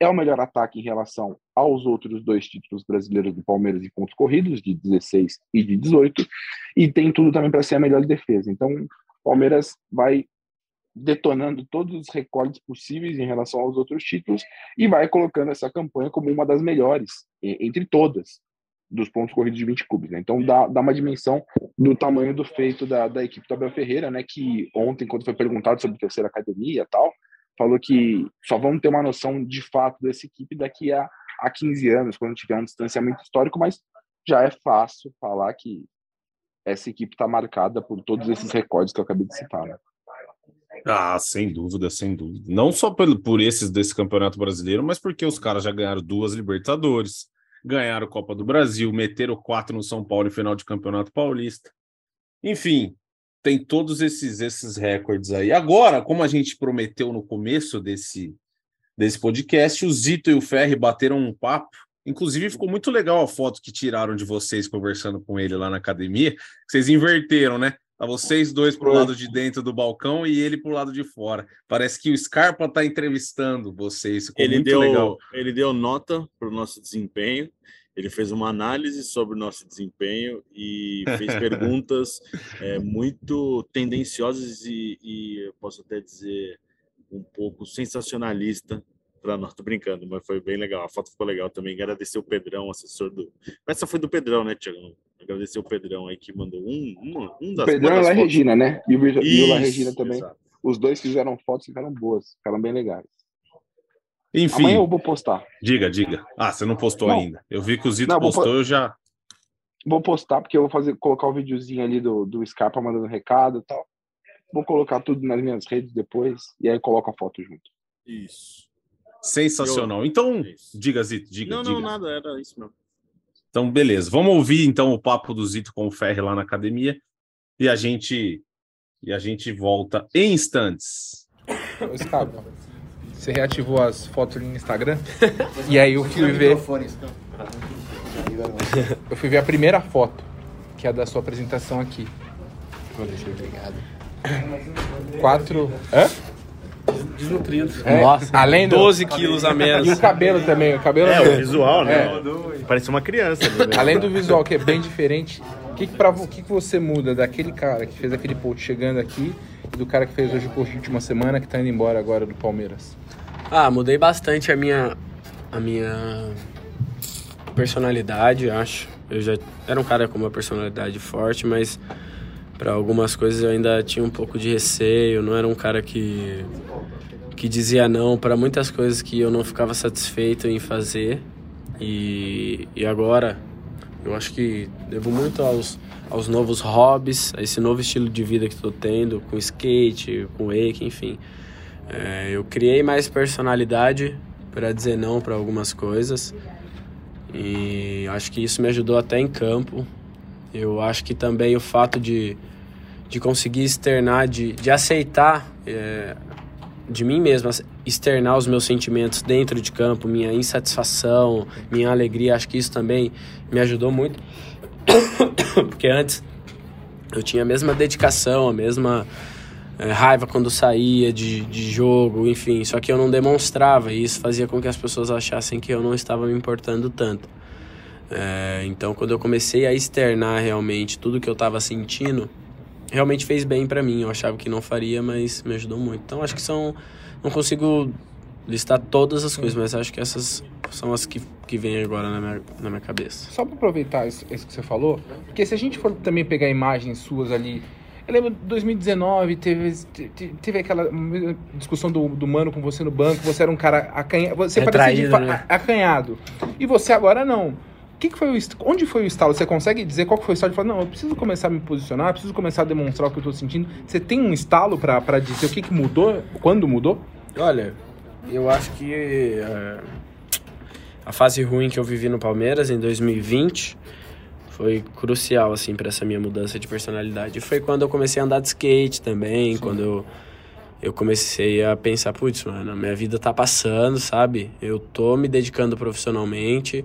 É o melhor ataque em relação aos outros dois títulos brasileiros do Palmeiras em pontos corridos, de 16 e de 18, e tem tudo também para ser a melhor defesa. Então, o Palmeiras vai detonando todos os recordes possíveis em relação aos outros títulos e vai colocando essa campanha como uma das melhores, entre todas, dos pontos corridos de 20 clubes. Né? Então, dá, dá uma dimensão do tamanho do feito da, da equipe do Abel Ferreira, né? que ontem, quando foi perguntado sobre terceira academia e tal, falou que só vamos ter uma noção de fato dessa equipe daqui a, a 15 anos, quando tiver um distanciamento histórico, mas já é fácil falar que essa equipe está marcada por todos esses recordes que eu acabei de citar. Né? Ah, sem dúvida, sem dúvida. Não só por, por esses desse Campeonato Brasileiro, mas porque os caras já ganharam duas Libertadores, ganharam Copa do Brasil, meteram quatro no São Paulo em final de Campeonato Paulista. Enfim, tem todos esses, esses recordes aí. Agora, como a gente prometeu no começo desse, desse podcast, o Zito e o Ferri bateram um papo. Inclusive, ficou muito legal a foto que tiraram de vocês conversando com ele lá na academia. Vocês inverteram, né? Tá vocês dois pro lado de dentro do balcão e ele pro lado de fora. Parece que o Scarpa tá entrevistando vocês. Ficou Ele muito deu, legal. ele deu nota para o nosso desempenho, ele fez uma análise sobre o nosso desempenho e fez perguntas é, muito tendenciosas e, e eu posso até dizer um pouco sensacionalista para nós. Tô brincando, mas foi bem legal. A foto ficou legal também. Agradecer o Pedrão, assessor do. Essa foi do Pedrão, né, Tiago? Agradecer o Pedrão aí que mandou um, uma, um das. O Pedrão e a. Regina, né? E o, e Regina também. exato. Os dois fizeram fotos, ficaram boas, ficaram bem legais. Enfim, Amanhã eu vou postar. diga, diga. Ah, você não postou Não. ainda. Eu vi que o Zito Não, postou, po- eu já. Vou postar porque eu vou fazer, colocar o videozinho ali do, do Scarpa mandando recado e tal. Vou colocar tudo nas minhas redes depois e aí coloco a foto junto. Isso. Sensacional. Então, Isso. diga, Zito, diga, Não, diga. não, nada, era isso mesmo. Então, beleza. Vamos ouvir então o papo do Zito com o Ferri lá na academia e a gente e a gente volta em instantes. Ô, Scarpa, você reativou as fotos no Instagram? e aí eu fui ver. Eu fui ver a primeira foto, que é a da sua apresentação aqui. Obrigado. Quatro. Hã? Desnutrido. É, Nossa, além do- 12 quilos a menos. E o cabelo também, o cabelo É, é- o visual, né? É. Parece uma criança. né? Além do visual, que é bem diferente, o que, que, pra que, que você muda daquele cara que fez aquele post chegando aqui e do cara que fez hoje o post de última semana que tá indo embora agora do Palmeiras? Ah, mudei bastante a minha a minha personalidade, acho. Eu já era um cara com uma personalidade forte, mas para algumas coisas eu ainda tinha um pouco de receio, não era um cara que que dizia não para muitas coisas que eu não ficava satisfeito em fazer. E, e agora eu acho que devo muito aos, aos novos hobbies, a esse novo estilo de vida que estou tendo, com skate, com wake, enfim. É, eu criei mais personalidade para dizer não para algumas coisas e acho que isso me ajudou até em campo. Eu acho que também o fato de, de conseguir externar, de, de aceitar é, de mim mesmo, externar os meus sentimentos dentro de campo, minha insatisfação, minha alegria, acho que isso também me ajudou muito. Porque antes eu tinha a mesma dedicação, a mesma é, raiva quando saía de, de jogo, enfim, só que eu não demonstrava e isso fazia com que as pessoas achassem que eu não estava me importando tanto. É, então, quando eu comecei a externar realmente tudo que eu estava sentindo, realmente fez bem para mim. Eu achava que não faria, mas me ajudou muito. Então, acho que são. Não consigo listar todas as coisas, mas acho que essas são as que, que vêm agora na minha, na minha cabeça. Só para aproveitar isso, isso que você falou, porque se a gente for também pegar imagens suas ali, eu lembro de 2019, teve, te- teve aquela discussão do, do mano com você no banco, você era um cara acanhado, você parecia de Retraído, fa- né? a- acanhado. E você agora não. Que, que foi o onde foi o estalo? Você consegue dizer qual foi o estalo falar, não, eu preciso começar a me posicionar, preciso começar a demonstrar o que eu tô sentindo. Você tem um estalo pra dizer o que, que mudou, quando mudou? Olha, eu acho que é, a fase ruim que eu vivi no Palmeiras em 2020 foi crucial assim para essa minha mudança de personalidade. Foi quando eu comecei a andar de skate também, quando eu eu comecei a pensar, putz, mano, minha vida tá passando, sabe? Eu tô me dedicando profissionalmente,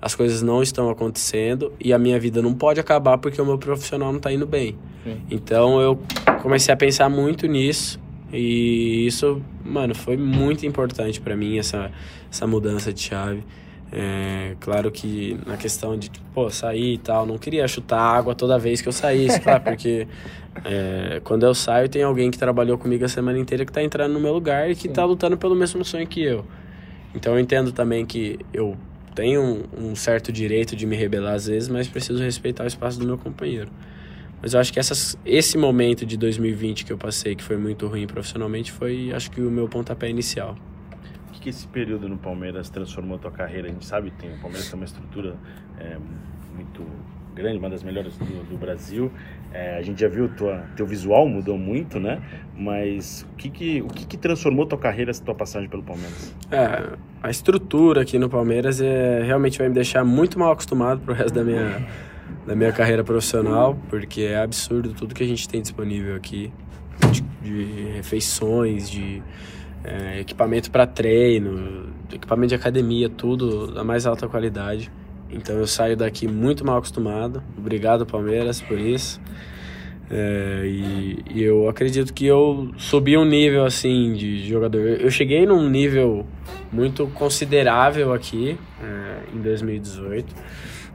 as coisas não estão acontecendo e a minha vida não pode acabar porque o meu profissional não tá indo bem. Sim. Então eu comecei a pensar muito nisso e isso, mano, foi muito importante pra mim essa essa mudança de chave. É, claro que na questão de, tipo, pô, sair e tal, não queria chutar água toda vez que eu saísse, claro, porque é, quando eu saio tem alguém que trabalhou comigo a semana inteira que tá entrando no meu lugar e que tá lutando pelo mesmo sonho que eu. Então eu entendo também que eu tenho um, certo direito de me rebelar às vezes, mas preciso respeitar o espaço do meu companheiro. Mas eu acho que essas, esse momento de 2020 que eu passei, que foi muito ruim profissionalmente, foi acho que o meu pontapé inicial. O que, que esse período no Palmeiras transformou a tua carreira? A gente sabe que tem, o Palmeiras tem uma estrutura é, muito grande, uma das melhores do, do Brasil. É, a gente já viu tua, teu visual mudou muito, né? Mas o que que, o que que transformou tua carreira, essa tua passagem pelo Palmeiras? É, a estrutura aqui no Palmeiras é, realmente vai me deixar muito mal acostumado pro resto da minha, da minha carreira profissional, porque é absurdo tudo que a gente tem disponível aqui, de, de refeições, de é, equipamento para treino, equipamento de academia, tudo da mais alta qualidade. Então eu saio daqui muito mal acostumado. Obrigado, Palmeiras, por isso. É, e, e, eu acredito que eu subi um nível assim de jogador. Eu cheguei num nível muito considerável aqui é, em 2018.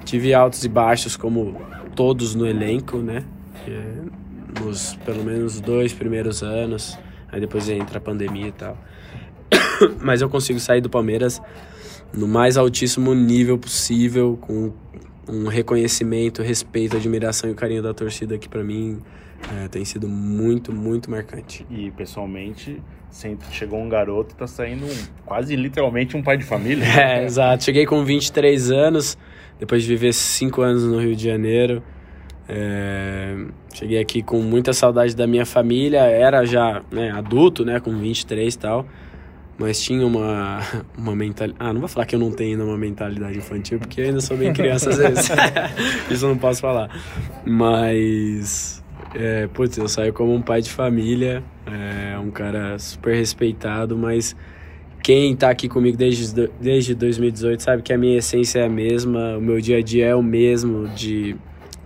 Tive altos e baixos, como todos no elenco, né? É, nos pelo menos dois primeiros anos. Aí depois entra a pandemia e tal. Mas eu consigo sair do Palmeiras no mais altíssimo nível possível, com um reconhecimento, respeito, admiração e carinho da torcida que para mim é, tem sido muito, muito marcante. E pessoalmente, sempre chegou um garoto, tá saindo um, quase literalmente um pai de família. É, exato. Cheguei com 23 anos, depois de viver 5 anos no Rio de Janeiro. É, cheguei aqui com muita saudade da minha família, era já né, adulto, né, com 23 e tal mas tinha uma, uma mentalidade. Ah, não vou falar que eu não tenho ainda uma mentalidade infantil, porque eu ainda sou bem criança às vezes. Isso eu não posso falar. Mas, é, putz, eu saio como um pai de família, é, um cara super respeitado, mas quem tá aqui comigo desde, desde 2018 sabe que a minha essência é a mesma, o meu dia a dia é o mesmo, de,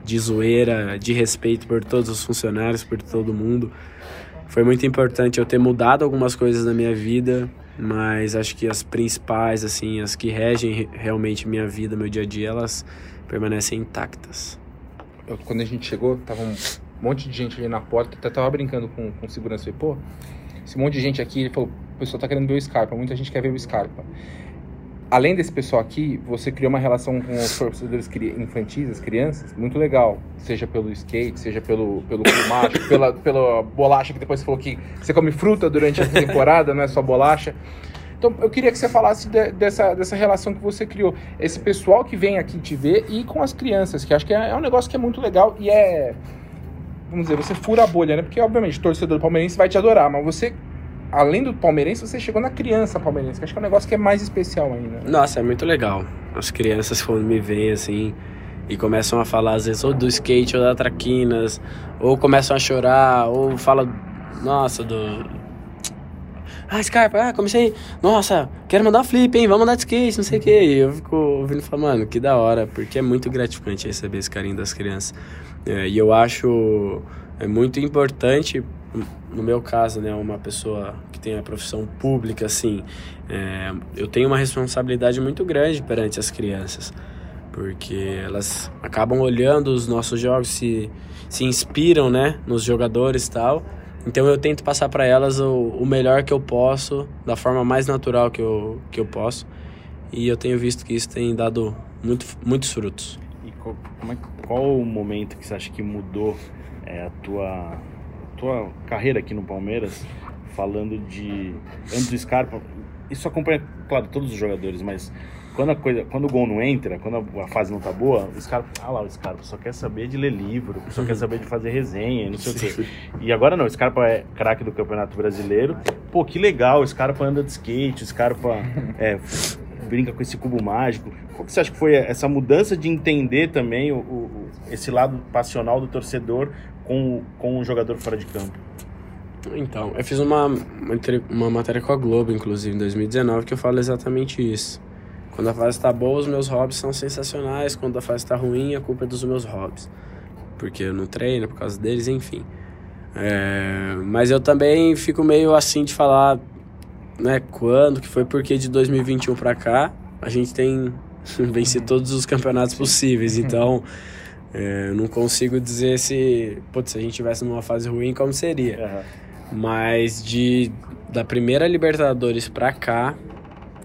de zoeira, de respeito por todos os funcionários, por todo mundo. Foi muito importante eu ter mudado algumas coisas na minha vida, mas acho que as principais, assim, as que regem realmente minha vida, meu dia a dia, elas permanecem intactas. Eu, quando a gente chegou, tava um monte de gente ali na porta, até tava brincando com, com segurança. Falei, pô, esse monte de gente aqui, ele falou, o pessoal tá querendo ver o Scarpa, muita gente quer ver o Scarpa além desse pessoal aqui, você criou uma relação com os torcedores infantis, as crianças, muito legal. Seja pelo skate, seja pelo, pelo macho, pela, pela bolacha que depois você falou que você come fruta durante a temporada, não é só bolacha. Então, eu queria que você falasse de, dessa, dessa relação que você criou. Esse pessoal que vem aqui te ver e com as crianças, que acho que é, é um negócio que é muito legal e é. Vamos dizer, você fura a bolha, né? Porque, obviamente, o torcedor palmeirense vai te adorar, mas você além do palmeirense, você chegou na criança palmeirense, que acho que é um negócio que é mais especial ainda. Nossa, é muito legal. As crianças quando me veem assim e começam a falar às vezes ou do skate ou da traquinas, ou começam a chorar, ou fala, nossa, do ah, Scarpa, ah, comecei, nossa, quero mandar flip, hein, vamos andar de skate, não sei o que. E eu fico ouvindo e falo, mano, que da hora, porque é muito gratificante receber esse carinho das crianças. É, e eu acho é muito importante no meu caso, né, uma pessoa que tem a profissão pública, assim, é, eu tenho uma responsabilidade muito grande perante as crianças, porque elas acabam olhando os nossos jogos, se, se inspiram, né, nos jogadores e tal. Então eu tento passar para elas o, o melhor que eu posso, da forma mais natural que eu, que eu posso. E eu tenho visto que isso tem dado muito, muitos frutos. E qual, é, qual o momento que você acha que mudou é, a tua tua carreira aqui no Palmeiras, falando de antes do Scarpa, isso acompanha, claro, todos os jogadores, mas quando a coisa, quando o gol não entra, quando a fase não tá boa, o Scarpa, ah lá, o Scarpa só quer saber de ler livro, só quer saber de fazer resenha, não sei o quê. E agora não, o Scarpa é craque do Campeonato Brasileiro. Pô, que legal, o Scarpa anda de skate, o Scarpa é, brinca com esse cubo mágico. Qual que você acha que foi essa mudança de entender também o, o esse lado passional do torcedor com, com um jogador fora de campo? Então, eu fiz uma, uma matéria com a Globo, inclusive, em 2019, que eu falo exatamente isso. Quando a fase está boa, os meus hobbies são sensacionais. Quando a fase está ruim, a culpa é dos meus hobbies. Porque eu não treino por causa deles, enfim. É, mas eu também fico meio assim de falar, né, quando, que foi porque de 2021 para cá, a gente tem vencido todos os campeonatos possíveis. Então, é, não consigo dizer se, putz, se a gente tivesse numa fase ruim, como seria. Uhum. Mas de da primeira Libertadores pra cá,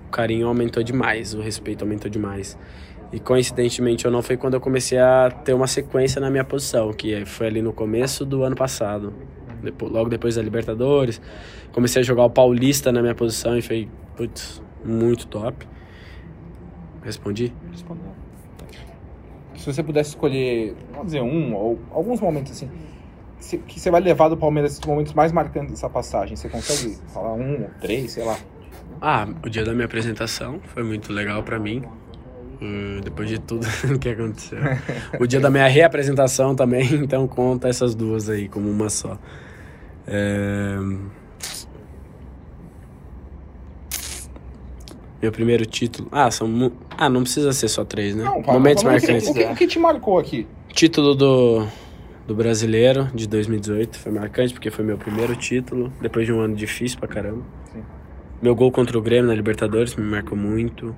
o carinho aumentou demais, o respeito aumentou demais. E coincidentemente ou não, foi quando eu comecei a ter uma sequência na minha posição, que foi ali no começo do ano passado. Depois, logo depois da Libertadores. Comecei a jogar o Paulista na minha posição e foi, putz, muito top. Respondi? Respondeu. Se você pudesse escolher, vamos dizer, um ou alguns momentos assim, que você vai levar do Palmeiras esses momentos mais marcantes dessa passagem, você consegue falar um, três, sei lá. Ah, o dia da minha apresentação foi muito legal pra mim. hum, depois de tudo que aconteceu. O dia da minha reapresentação também, então conta essas duas aí como uma só. É, Meu primeiro título. Ah, são. Ah, não precisa ser só três, né? Não, Momentos marcantes. O que, o que te marcou aqui? Título do, do brasileiro de 2018 foi marcante porque foi meu primeiro título, depois de um ano difícil pra caramba. Sim. Meu gol contra o Grêmio na Libertadores me marcou muito.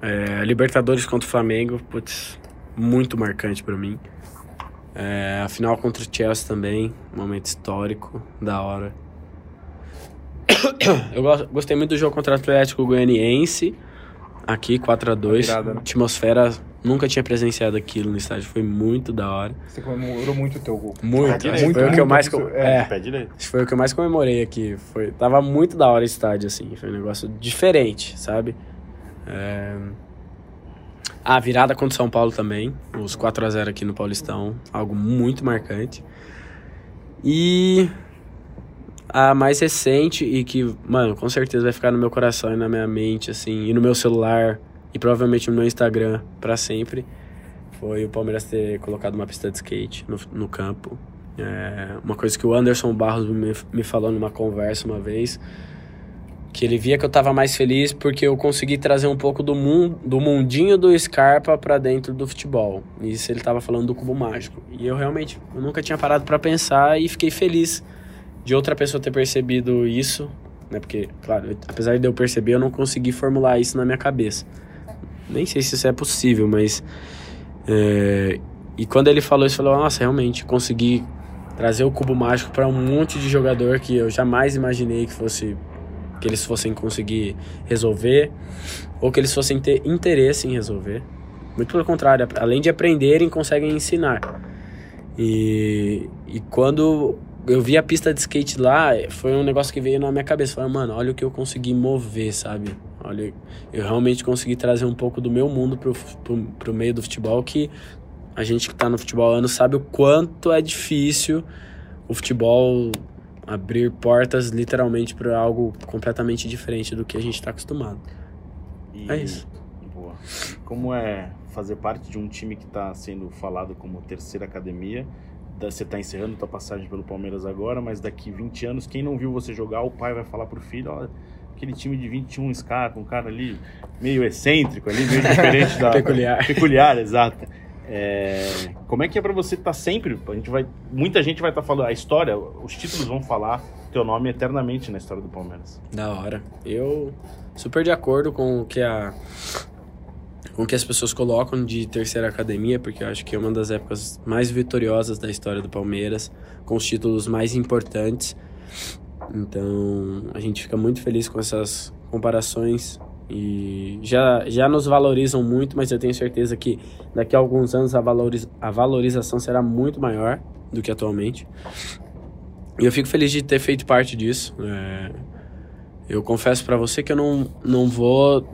É, Libertadores contra o Flamengo, putz, muito marcante pra mim. É, a final contra o Chelsea também, momento histórico, da hora. Eu go- gostei muito do jogo contra o Atlético Goianiense, aqui 4 a 2 Virada, né? Atmosfera, nunca tinha presenciado aquilo no estádio, foi muito da hora. Você comemorou muito o teu gol. Muito, Ah, que foi o que eu mais co- é. é, foi o que eu mais comemorei aqui. Foi, tava muito da hora o estádio, assim. Foi um negócio diferente, sabe? É... A virada contra o São Paulo também. Os 4 a 0 aqui no Paulistão. Algo muito marcante. E a mais recente e que, mano, com certeza vai ficar no meu coração e na minha mente, assim, e no meu celular e provavelmente no meu Instagram pra sempre, foi o Palmeiras ter colocado uma pista de skate no, no campo. É, uma coisa que o Anderson Barros me, me falou numa conversa uma vez, que ele via que eu tava mais feliz porque eu consegui trazer um pouco do, mundo, do mundinho do Scarpa pra dentro do futebol. Isso ele tava falando do cubo mágico. E eu realmente eu nunca tinha parado pra pensar e fiquei feliz de outra pessoa ter percebido isso, né? Porque, claro, apesar de eu perceber, eu não consegui formular isso na minha cabeça. Nem sei se isso é possível, mas é, e quando ele falou isso, falou: Nossa, realmente consegui trazer o cubo mágico para um monte de jogador que eu jamais imaginei que fosse que eles fossem conseguir resolver ou que eles fossem ter interesse em resolver. Muito pelo contrário, além de aprenderem, conseguem ensinar. E, e quando eu vi a pista de skate lá, foi um negócio que veio na minha cabeça. Falei, mano, olha o que eu consegui mover, sabe? Olha, eu realmente consegui trazer um pouco do meu mundo pro, pro, pro meio do futebol, que a gente que tá no futebol há anos sabe o quanto é difícil o futebol abrir portas literalmente para algo completamente diferente do que a gente tá acostumado. E- É isso. Boa. Como é fazer parte de um time que está sendo falado como terceira academia? Da- Você está encerrando tua passagem pelo Palmeiras agora, mas daqui 20 anos, quem não viu você jogar, o pai vai falar pro filho, ó, aquele time de 21 Scarpa, um cara ali meio excêntrico ali, meio diferente da... Peculiar. Peculiar, exato. É, como é que é para você estar sempre? A gente vai, muita gente vai estar falando a história, os títulos vão falar teu nome eternamente na história do Palmeiras. Da hora. Eu super de acordo com o que a o que as pessoas colocam de terceira academia, porque eu acho que é uma das épocas mais vitoriosas da história do Palmeiras, com os títulos mais importantes. Então, a gente fica muito feliz com essas comparações e já, já nos valorizam muito, mas eu tenho certeza que daqui a alguns anos a, valoriz, a valorização será muito maior do que atualmente. E eu fico feliz de ter feito parte disso. É, eu confesso para você que eu não, não vou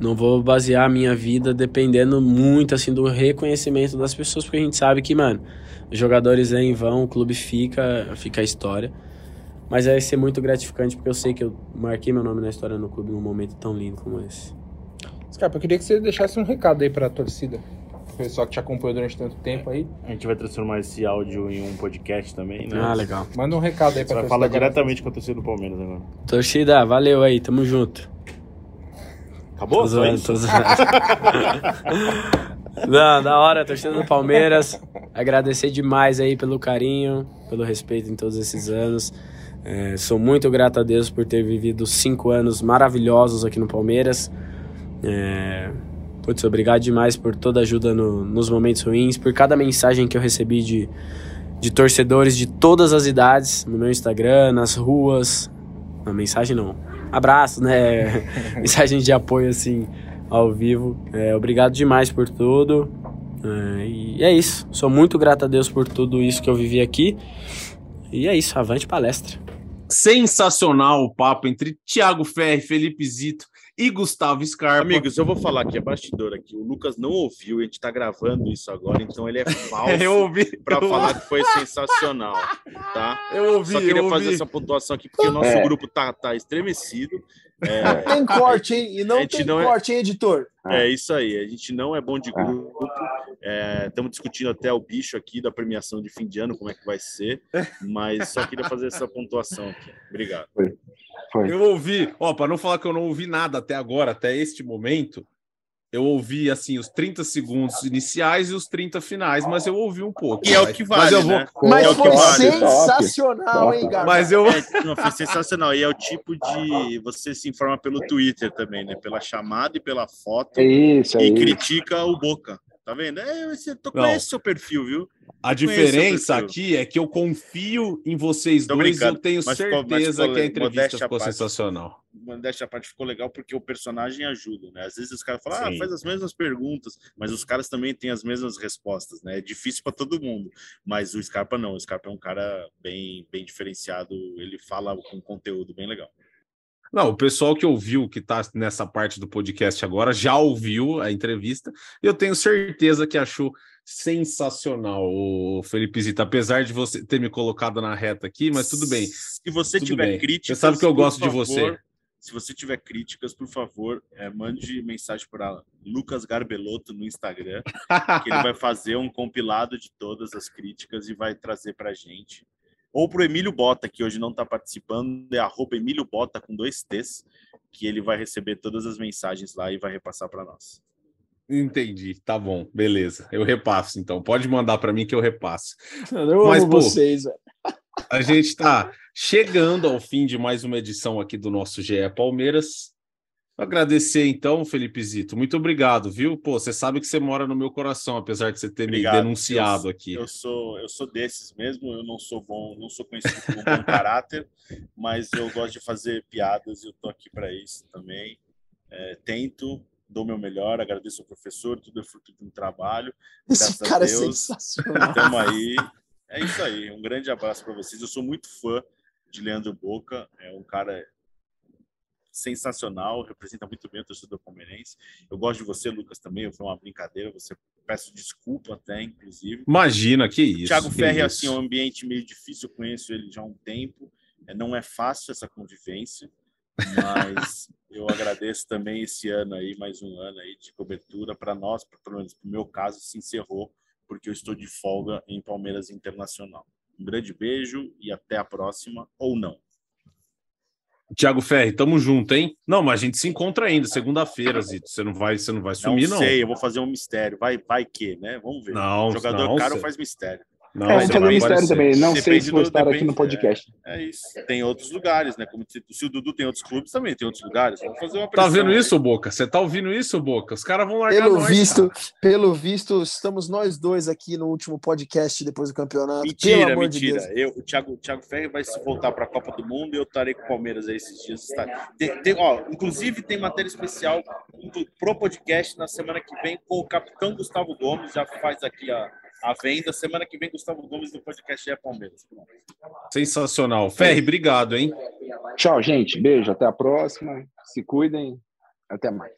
não vou basear a minha vida dependendo muito assim do reconhecimento das pessoas, porque a gente sabe que, mano, os jogadores vêm vão, o clube fica, fica a história. Mas vai ser muito gratificante porque eu sei que eu marquei meu nome na história no clube num momento tão lindo como esse. Scarpa, eu queria que você deixasse um recado aí pra torcida. O pessoal que te acompanhou durante tanto tempo aí. A gente vai transformar esse áudio em um podcast também, né? Ah, legal. Manda um recado aí Você pra vai torcida. falar diretamente com a torcida do Palmeiras agora. Torcida, valeu aí, tamo junto. Acabou? Tô zoando, tô zoando. Não, da hora, torcida do Palmeiras. Agradecer demais aí pelo carinho, pelo respeito em todos esses anos. É, sou muito grato a Deus por ter vivido cinco anos maravilhosos aqui no Palmeiras. É, putz, obrigado demais por toda a ajuda no- nos momentos ruins, por cada mensagem que eu recebi de, de torcedores de todas as idades, no meu Instagram, nas ruas. Não, mensagem não. Abraço, né? mensagem de apoio assim ao vivo. É, obrigado demais por tudo. É, e é isso. Sou muito grato a Deus por tudo isso que eu vivi aqui. E é isso. Avante palestra. Sensacional o papo entre Thiago Ferri, Felipe Zito e Gustavo Scarpa. Amigos, eu vou falar aqui, é bastidor aqui. O Lucas não ouviu, a gente tá gravando isso agora, então ele é falso eu ouvi para eu... falar que foi sensacional, tá? Eu ouvi, Só queria eu fazer ouvi. essa pontuação aqui, porque o nosso É. grupo tá, tá estremecido. É, Tem corte, hein? E não tem não é- corte, hein, editor? é isso aí, a gente não é bom de grupo. Estamos discutindo até o bicho aqui da premiação de fim de ano, como é que vai ser, mas só queria fazer essa pontuação aqui. Obrigado. Foi. Eu ouvi, ó, para não falar que eu não ouvi nada até agora, até este momento, eu ouvi assim os 30 segundos iniciais e os 30 finais, mas eu ouvi um pouco. E é o que vale, Mas eu vou, né? Mas É foi vale. sensacional, Top. hein, Garba? mas eu É, não, foi sensacional. E é o tipo de. Você se informa pelo Twitter também, né? Pela chamada e pela foto. É isso, é e isso. critica o Boca. Tá vendo? É, você tô conhece seu perfil, viu? a Conheço diferença aqui é que eu confio em vocês Tô dois, eu tenho mas certeza ficou que a entrevista ficou parte. sensacional. Modéstia à parte ficou legal porque o personagem ajuda, né? Às vezes os caras falam, ah, Sim. faz as mesmas perguntas, mas os caras também têm as mesmas respostas, né? É difícil para todo mundo, mas o Scarpa não. O Scarpa é um cara bem, bem diferenciado, ele fala com conteúdo bem legal. Não, o pessoal que ouviu, que está nessa parte do podcast agora, já ouviu a entrevista. e Eu tenho certeza que achou sensacional o Felipe Zita, apesar de você ter me colocado na reta aqui, mas tudo bem. Se você Tudo tiver bem. críticas, Você sabe que eu gosto de você. favor, Se você tiver críticas, por favor, eh, mande mensagem para Lucas Garbelotto no Instagram, que ele vai fazer um compilado de todas as críticas e vai trazer para a gente. Ou para o Emílio Bota, que hoje não está participando, é arroba Emílio Bota com dois T's, que ele vai receber todas as mensagens lá e vai repassar para nós. Entendi, tá bom, beleza. Eu repasso, então. Pode mandar para mim que eu repasso. Eu Mas, amo pô, vocês, velho. A gente está chegando ao fim de mais uma edição aqui do nosso GE Palmeiras. Agradecer então, Felipe Zito. Muito obrigado, viu? Pô, você sabe que você mora no meu coração, apesar de você ter Obrigado. me denunciado Eu- aqui. Eu sou, eu sou desses mesmo, eu não sou bom, não sou conhecido por um bom caráter, mas eu gosto de fazer piadas e eu tô aqui para isso também. É, tento, dou meu melhor, agradeço ao professor, tudo é fruto de um trabalho. Esse Graças a cara é Deus. sensacional. Estamos aí. É isso aí. Um grande abraço para vocês. Eu sou muito fã de Leandro Boca. É um cara sensacional, representa muito bem o torcedor palmeirense. Eu gosto de você, Lucas, também. Foi uma brincadeira. Você peço desculpa até, inclusive. Imagina, que isso. Thiago que isso. assim, é um ambiente meio difícil. Eu conheço ele já há um tempo. É, não é fácil essa convivência, mas eu agradeço também esse ano aí, mais um ano aí de cobertura para nós, pra- pelo menos no meu caso, se encerrou porque eu estou de folga em Palmeiras Internacional. Um grande beijo e até a próxima, ou não. Thiago Ferri, tamo junto, hein? Não, mas a gente se encontra ainda, segunda-feira, Zito. Você não vai, você não vai sumir, não. não sei, eu vou fazer um mistério. Vai, vai que, né? Vamos ver. Não, o jogador não, caro cê- faz mistério. Não, É, vamos fazer um mistério também. Não sei se vou estar aqui depende- no podcast. É isso. Tem outros lugares, né? Como se, se o Dudu tem outros clubes, também tem outros lugares. Vamos fazer uma Tá pressão vendo aí. isso, Boca? Você tá ouvindo isso, Boca? Os caras vão largar Pelo nós, visto, cara. pelo visto, estamos nós dois aqui no último podcast depois do campeonato. Pelo Mentira, de mentira. Deus. eu, o, Thiago, o Thiago Ferri vai se voltar para a Copa do Mundo e eu estarei com o Palmeiras aí esses dias. Tem, tem- ó, inclusive, tem matéria especial pro podcast na semana que vem com o capitão Gustavo Gomes. Já faz aqui a, a venda. Semana que vem, Gustavo Gomes no podcast é Palmeiras. Sensacional. Ferri, obrigado, hein? Tchau, gente. Beijo. Até a próxima. Se cuidem. Até mais.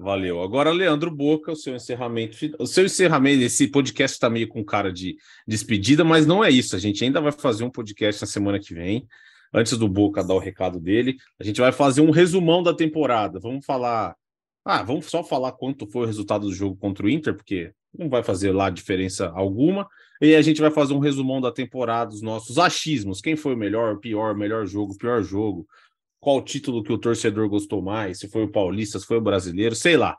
Valeu. Agora, Leandro Boca, o seu encerramento. O seu encerramento, esse podcast está meio com cara de despedida, mas não é isso. A gente ainda vai fazer um podcast na semana que vem. Antes do Boca dar o recado dele, a gente vai fazer um resumão da temporada. Vamos falar. Ah, vamos só falar quanto foi o resultado do jogo contra o Inter, porque não vai fazer lá diferença alguma. E a gente vai fazer um resumão da temporada, os nossos achismos. Quem foi o melhor, pior, melhor jogo, pior jogo qual título que o torcedor gostou mais, se foi o paulista, se foi o brasileiro, sei lá.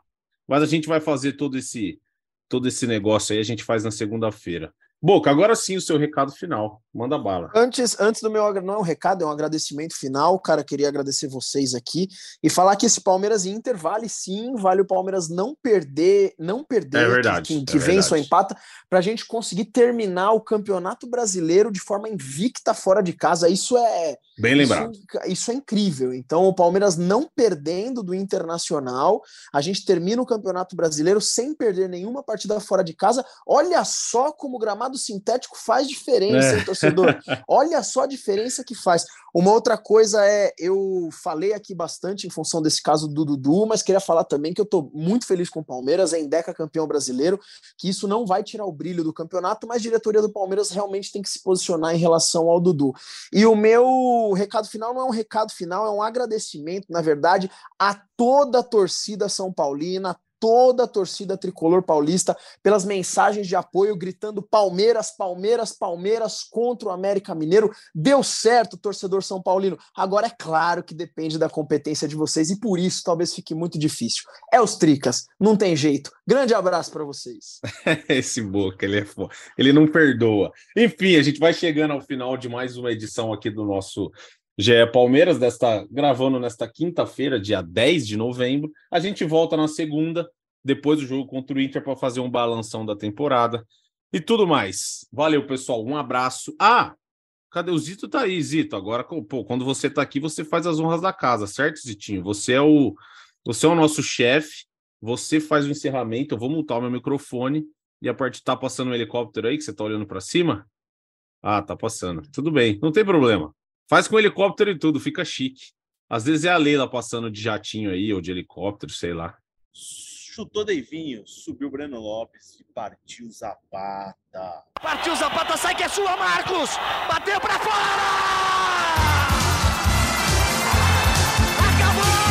Mas a gente vai fazer todo esse todo esse negócio aí, a gente faz na segunda-feira. Boca, agora sim o seu recado final. Manda bala. Antes, antes do meu não é um recado, é um agradecimento final. Cara, queria agradecer vocês aqui e falar que esse Palmeiras e Inter vale sim, vale o Palmeiras não perder, não perder, É que- verdade, que, é que vence ou empata, para a gente conseguir terminar o Campeonato Brasileiro de forma invicta fora de casa. Isso é Bem lembrado. Isso, isso é incrível. Então, o Palmeiras não perdendo do Internacional, a gente termina o Campeonato Brasileiro sem perder nenhuma partida fora de casa. Olha só como o gramado sintético faz diferença, É. hein, torcedor. Olha só a diferença que faz. Uma outra coisa é, eu falei aqui bastante em função desse caso do Dudu, mas queria falar também que eu tô muito feliz com o Palmeiras, em Deca campeão brasileiro, que isso não vai tirar o brilho do campeonato, mas a diretoria do Palmeiras realmente tem que se posicionar em relação ao Dudu. E o meu recado final não é um recado final, é um agradecimento, na verdade, a toda a torcida São Paulina, toda a torcida tricolor paulista pelas mensagens de apoio, gritando Palmeiras, Palmeiras, Palmeiras contra o América Mineiro. Deu certo, torcedor São Paulino. Agora é claro que depende da competência de vocês e por isso talvez fique muito difícil. É os Tricas, não tem jeito. Grande abraço para vocês. Esse Boca, ele é. Ele não perdoa. Enfim, a gente vai chegando ao final de mais uma edição aqui do nosso GE Palmeiras, desta, gravando nesta quinta-feira, dia 10 de novembro. A gente volta na segunda, depois do jogo contra o Inter, para fazer um balanção da temporada e tudo mais. Valeu, pessoal. Um abraço. Ah, cadê o Zito? Tá aí, Zito. Agora, pô, quando você tá aqui, você faz as honras da casa, certo, Zitinho? Você é o, você é o nosso chefe. Você faz o encerramento. Eu vou multar o meu microfone. E a parte tá passando um helicóptero aí que você tá olhando para cima? Ah, tá passando. Tudo bem, não tem problema. Faz com helicóptero e tudo, fica chique. Às vezes é a Leila passando de jatinho aí, ou de helicóptero, sei lá. Chutou Deivinho, subiu Breno Lopes e partiu Zapata. Partiu Zapata, sai que é sua, Marcos! Bateu pra fora! Acabou!